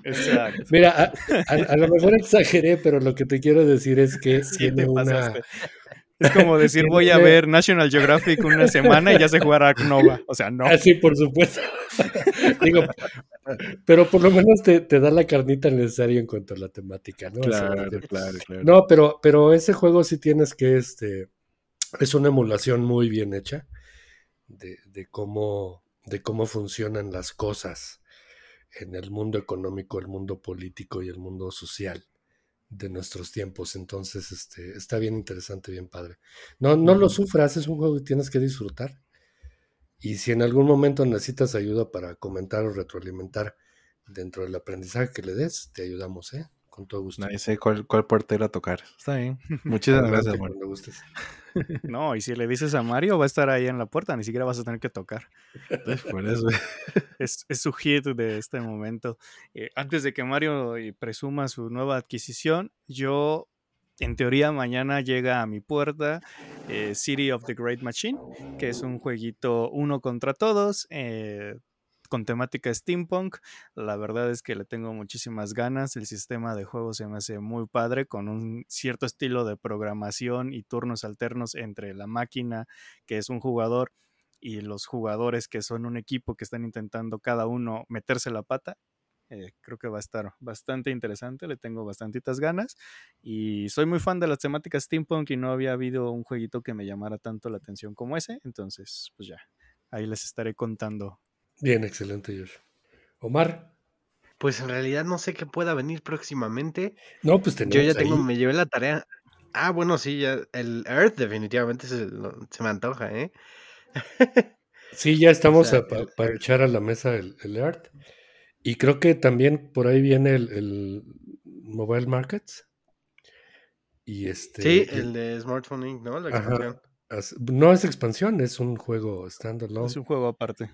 Mira, a, lo mejor exageré, pero lo que te quiero decir es que tiene una, es como decir, voy a ver National Geographic una semana y ya sé jugar Ark Nova. O sea, no. Así, ah, por supuesto. Digo, pero por lo menos te, da la carnita necesaria en cuanto a la temática, ¿no? Claro, claro, claro. No, pero, pero ese juego sí tienes que, este, es una emulación muy bien hecha de, de cómo, de cómo funcionan las cosas en el mundo económico, el mundo político y el mundo social de nuestros tiempos. Entonces, este, está bien interesante, bien padre. No, no lo sufras, es un juego que tienes que disfrutar. Y si en algún momento necesitas ayuda para comentar o retroalimentar dentro del aprendizaje que le des, te ayudamos, ¿eh? Con todo gusto. Nadie sé cuál, cuál puerta a tocar. Está bien. *laughs* Muchísimas gracias, Cuando gustes. *laughs* No, y si le dices a Mario, va a estar ahí en la puerta, ni siquiera vas a tener que tocar. Por eso. *laughs* Es, su hit de este momento. Eh, antes de que Mario eh, presuma su nueva adquisición, yo, en teoría, mañana llega a mi puerta eh, City of the Great Machine, que es un jueguito uno contra todos. con temática steampunk. La verdad es que le tengo muchísimas ganas. El sistema de juego se me hace muy padre, con un cierto estilo de programación y turnos alternos entre la máquina, que es un jugador, y los jugadores que son un equipo que están intentando cada uno meterse la pata. Eh, creo que va a estar bastante interesante, le tengo bastantitas ganas y soy muy fan de las temáticas steampunk y no había habido un jueguito que me llamara tanto la atención como ese, entonces pues ya, ahí les estaré contando. Bien, excelente Josh. Omar. Pues en realidad no sé qué pueda venir próximamente. No, pues Yo ya tengo, me llevé la tarea. Ah, bueno, sí, ya el Earth definitivamente se, me antoja, ¿eh? sí, ya *laughs* estamos para echar a la mesa el, el Earth. Y creo que también por ahí viene el, Mobile Markets. Y este, sí, el de Smartphone Inc., ¿no? La expansión. no es expansión, es un juego standalone. Es un juego aparte.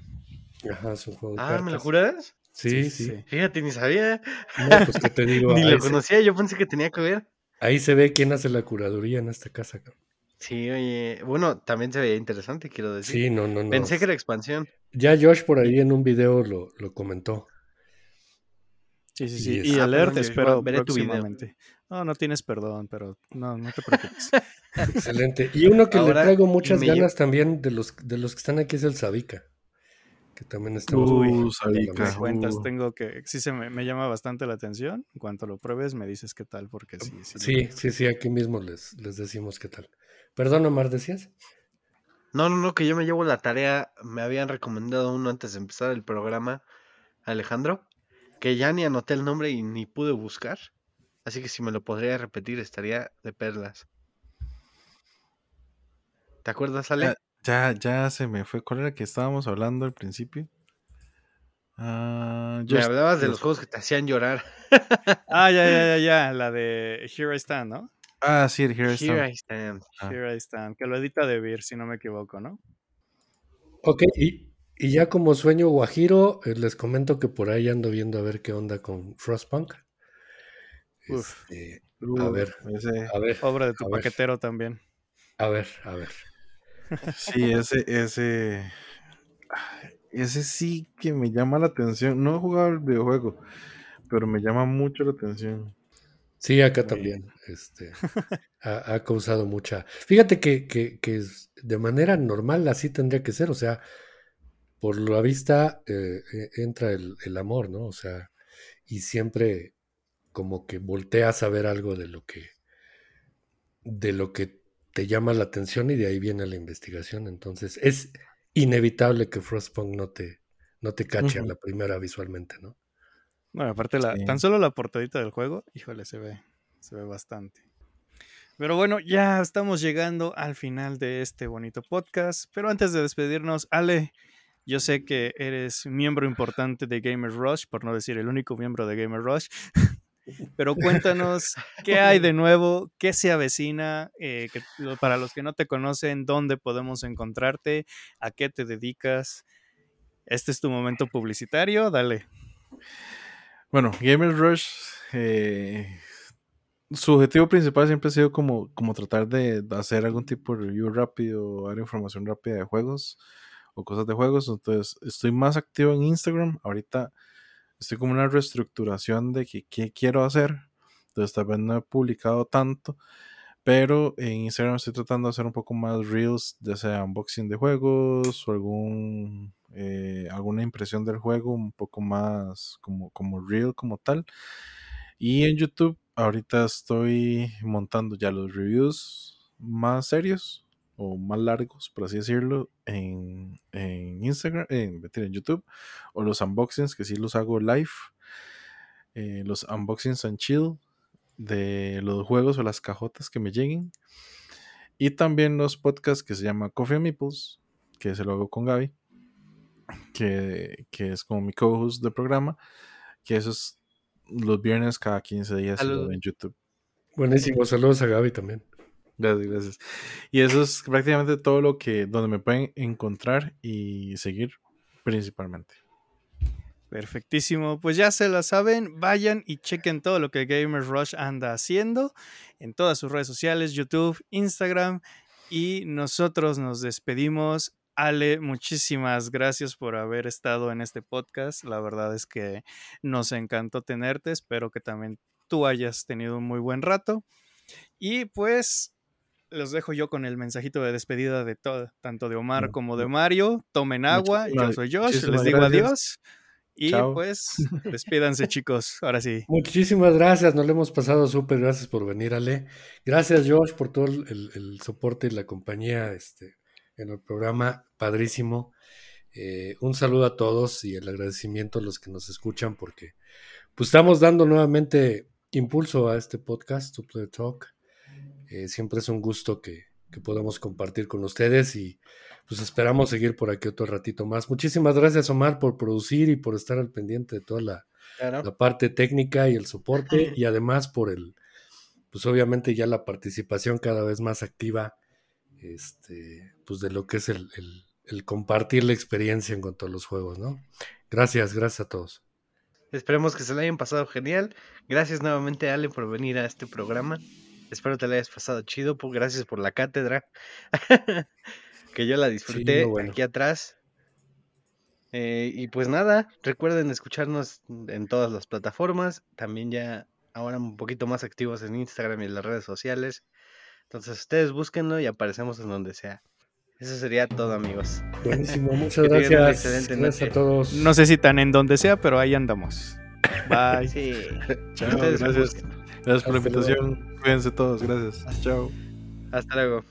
Ajá, es un juego. Ah, ¿me lo juras? Sí, sí, Fíjate, ni sabía. No, pues que te digo. *laughs* ni lo conocía, yo pensé que tenía que ver. Ahí se ve quién hace la curaduría en esta casa. Sí, oye, bueno, también se veía interesante, quiero decir. Sí, no, no, no. Pensé que era expansión. Ya Josh por ahí en un video lo, lo comentó. Sí, sí, sí. Y, alert, espero próximamente. No, no tienes perdón, pero no, no te preocupes. *laughs* Excelente. Y uno que le traigo muchas ganas también de los, de los que están aquí es el Sabica. Que también está uh, Sabica. cuentas, uh. tengo que. Sí, se me, llama bastante la atención. En cuanto lo pruebes, me dices qué tal, porque sí. Sí, sí, sí, sí, aquí mismo les, les decimos qué tal. Perdón, Omar, ¿decías? No, no, no, que yo me llevo la tarea. Me habían recomendado uno antes de empezar el programa, Alejandro que ya ni anoté el nombre y ni pude buscar. Así que si me lo podría repetir estaría de perlas. ¿Te acuerdas, Ale? Ya, ya, se me fue. ¿Cuál era que estábamos hablando al principio? Ah, me hablabas de los juegos que te hacían llorar. *laughs* ah, ya, ya, ya, ya. La de Here I Stand, ¿no? Ah, sí, el Here I Stand. Here I Stand. Ah. Here I Stand. Que lo edita De Beer, si no me equivoco, ¿no? Ok, y, y ya como sueño guajiro, eh, les comento que por ahí ando viendo a ver qué onda con Frostpunk. Este, a ver, a ver. Obra de tu paquetero también. A ver, a ver. Sí, ese, ese. Ese sí que me llama la atención. No he jugado el videojuego, pero me llama mucho la atención. Sí, acá también. Este, ha, causado mucha. Fíjate que, que, que, de manera normal así tendría que ser. O sea, por la vista eh, e, entra el, amor, ¿no? O sea, y siempre como que volteas a ver algo de lo que de lo que te llama la atención y de ahí viene la investigación. Entonces, es inevitable que Frostpunk no te, no te cache a la primera visualmente, ¿no? Bueno, aparte la, tan solo la portadita del juego, híjole, se ve, se ve bastante. Pero bueno, ya estamos llegando al final de este bonito podcast. Pero antes de despedirnos, Ale, yo sé que eres miembro importante de Gamer Rush, por no decir el único miembro de Gamer Rush. *laughs* Pero cuéntanos qué hay de nuevo, qué se avecina, eh, para los que no te conocen, dónde podemos encontrarte, a qué te dedicas. Este es tu momento publicitario, dale. Bueno, Gamer Rush, eh, su objetivo principal siempre ha sido como, como tratar de hacer algún tipo de review rápido, dar información rápida de juegos o cosas de juegos. Entonces, estoy más activo en Instagram. Ahorita estoy como una reestructuración de que, qué quiero hacer. Entonces, tal vez no he publicado tanto. Pero en Instagram estoy tratando de hacer un poco más reels, ya sea unboxing de juegos o algún, eh, alguna impresión del juego un poco más como, como real como tal. Y en YouTube ahorita estoy montando ya los reviews más serios o más largos, por así decirlo, en, Instagram, en, en, YouTube, o los unboxings, que sí los hago live, eh, los unboxings and chill de los juegos o las cajotas que me lleguen, y también los podcasts que se llama Coffee Meeples, que se lo hago con Gaby, que, es como mi co-host de programa, que eso es los viernes cada 15 días en YouTube. Buenísimo, saludos a Gaby también. Gracias, gracias. Y eso es prácticamente todo lo que, donde me pueden encontrar y seguir principalmente. Perfectísimo, pues ya se la saben, vayan y chequen todo lo que Gamers Rush anda haciendo en todas sus redes sociales, YouTube, Instagram y nosotros nos despedimos Ale, muchísimas gracias por haber estado en este podcast. La verdad es que nos encantó tenerte. Espero que también tú hayas tenido un muy buen rato. Y pues los dejo yo con el mensajito de despedida de todo, tanto de Omar como de Mario. Tomen agua, yo soy Josh, les digo adiós. Y pues, *laughs* despídanse chicos, ahora sí. Muchísimas gracias, nos lo hemos pasado súper, gracias por venir Ale. Gracias Josh por todo el, soporte y la compañía este, en el programa, padrísimo. Eh, un saludo a todos y el agradecimiento a los que nos escuchan porque pues estamos dando nuevamente impulso a este podcast, To Play Talk. Eh, siempre es un gusto que, que podamos compartir con ustedes y pues esperamos seguir por aquí otro ratito más. Muchísimas gracias Omar por producir y por estar al pendiente de toda la, la parte técnica y el soporte y además por el, pues obviamente ya la participación cada vez más activa, este, pues de lo que es el, el, el compartir la experiencia en cuanto a los juegos, ¿no? Gracias, gracias a todos. Esperemos que se le hayan pasado genial. Gracias nuevamente, Ale, por venir a este programa. Espero te la hayas pasado chido. Pues gracias por la cátedra. *laughs* que yo la disfruté aquí atrás. Eh, y pues nada, recuerden escucharnos en todas las plataformas. También ya ahora un poquito más activos en Instagram y en las redes sociales. Entonces ustedes búsquenlo y aparecemos en donde sea. Eso sería todo, amigos. Buenísimo, *laughs* muchas gracias. Gracias a todos. No sé si tan en donde sea, pero ahí andamos. Bye. Sí. *laughs* Chao, gracias. Gracias por la invitación. Cuídense todos. Gracias. Chao. Hasta luego.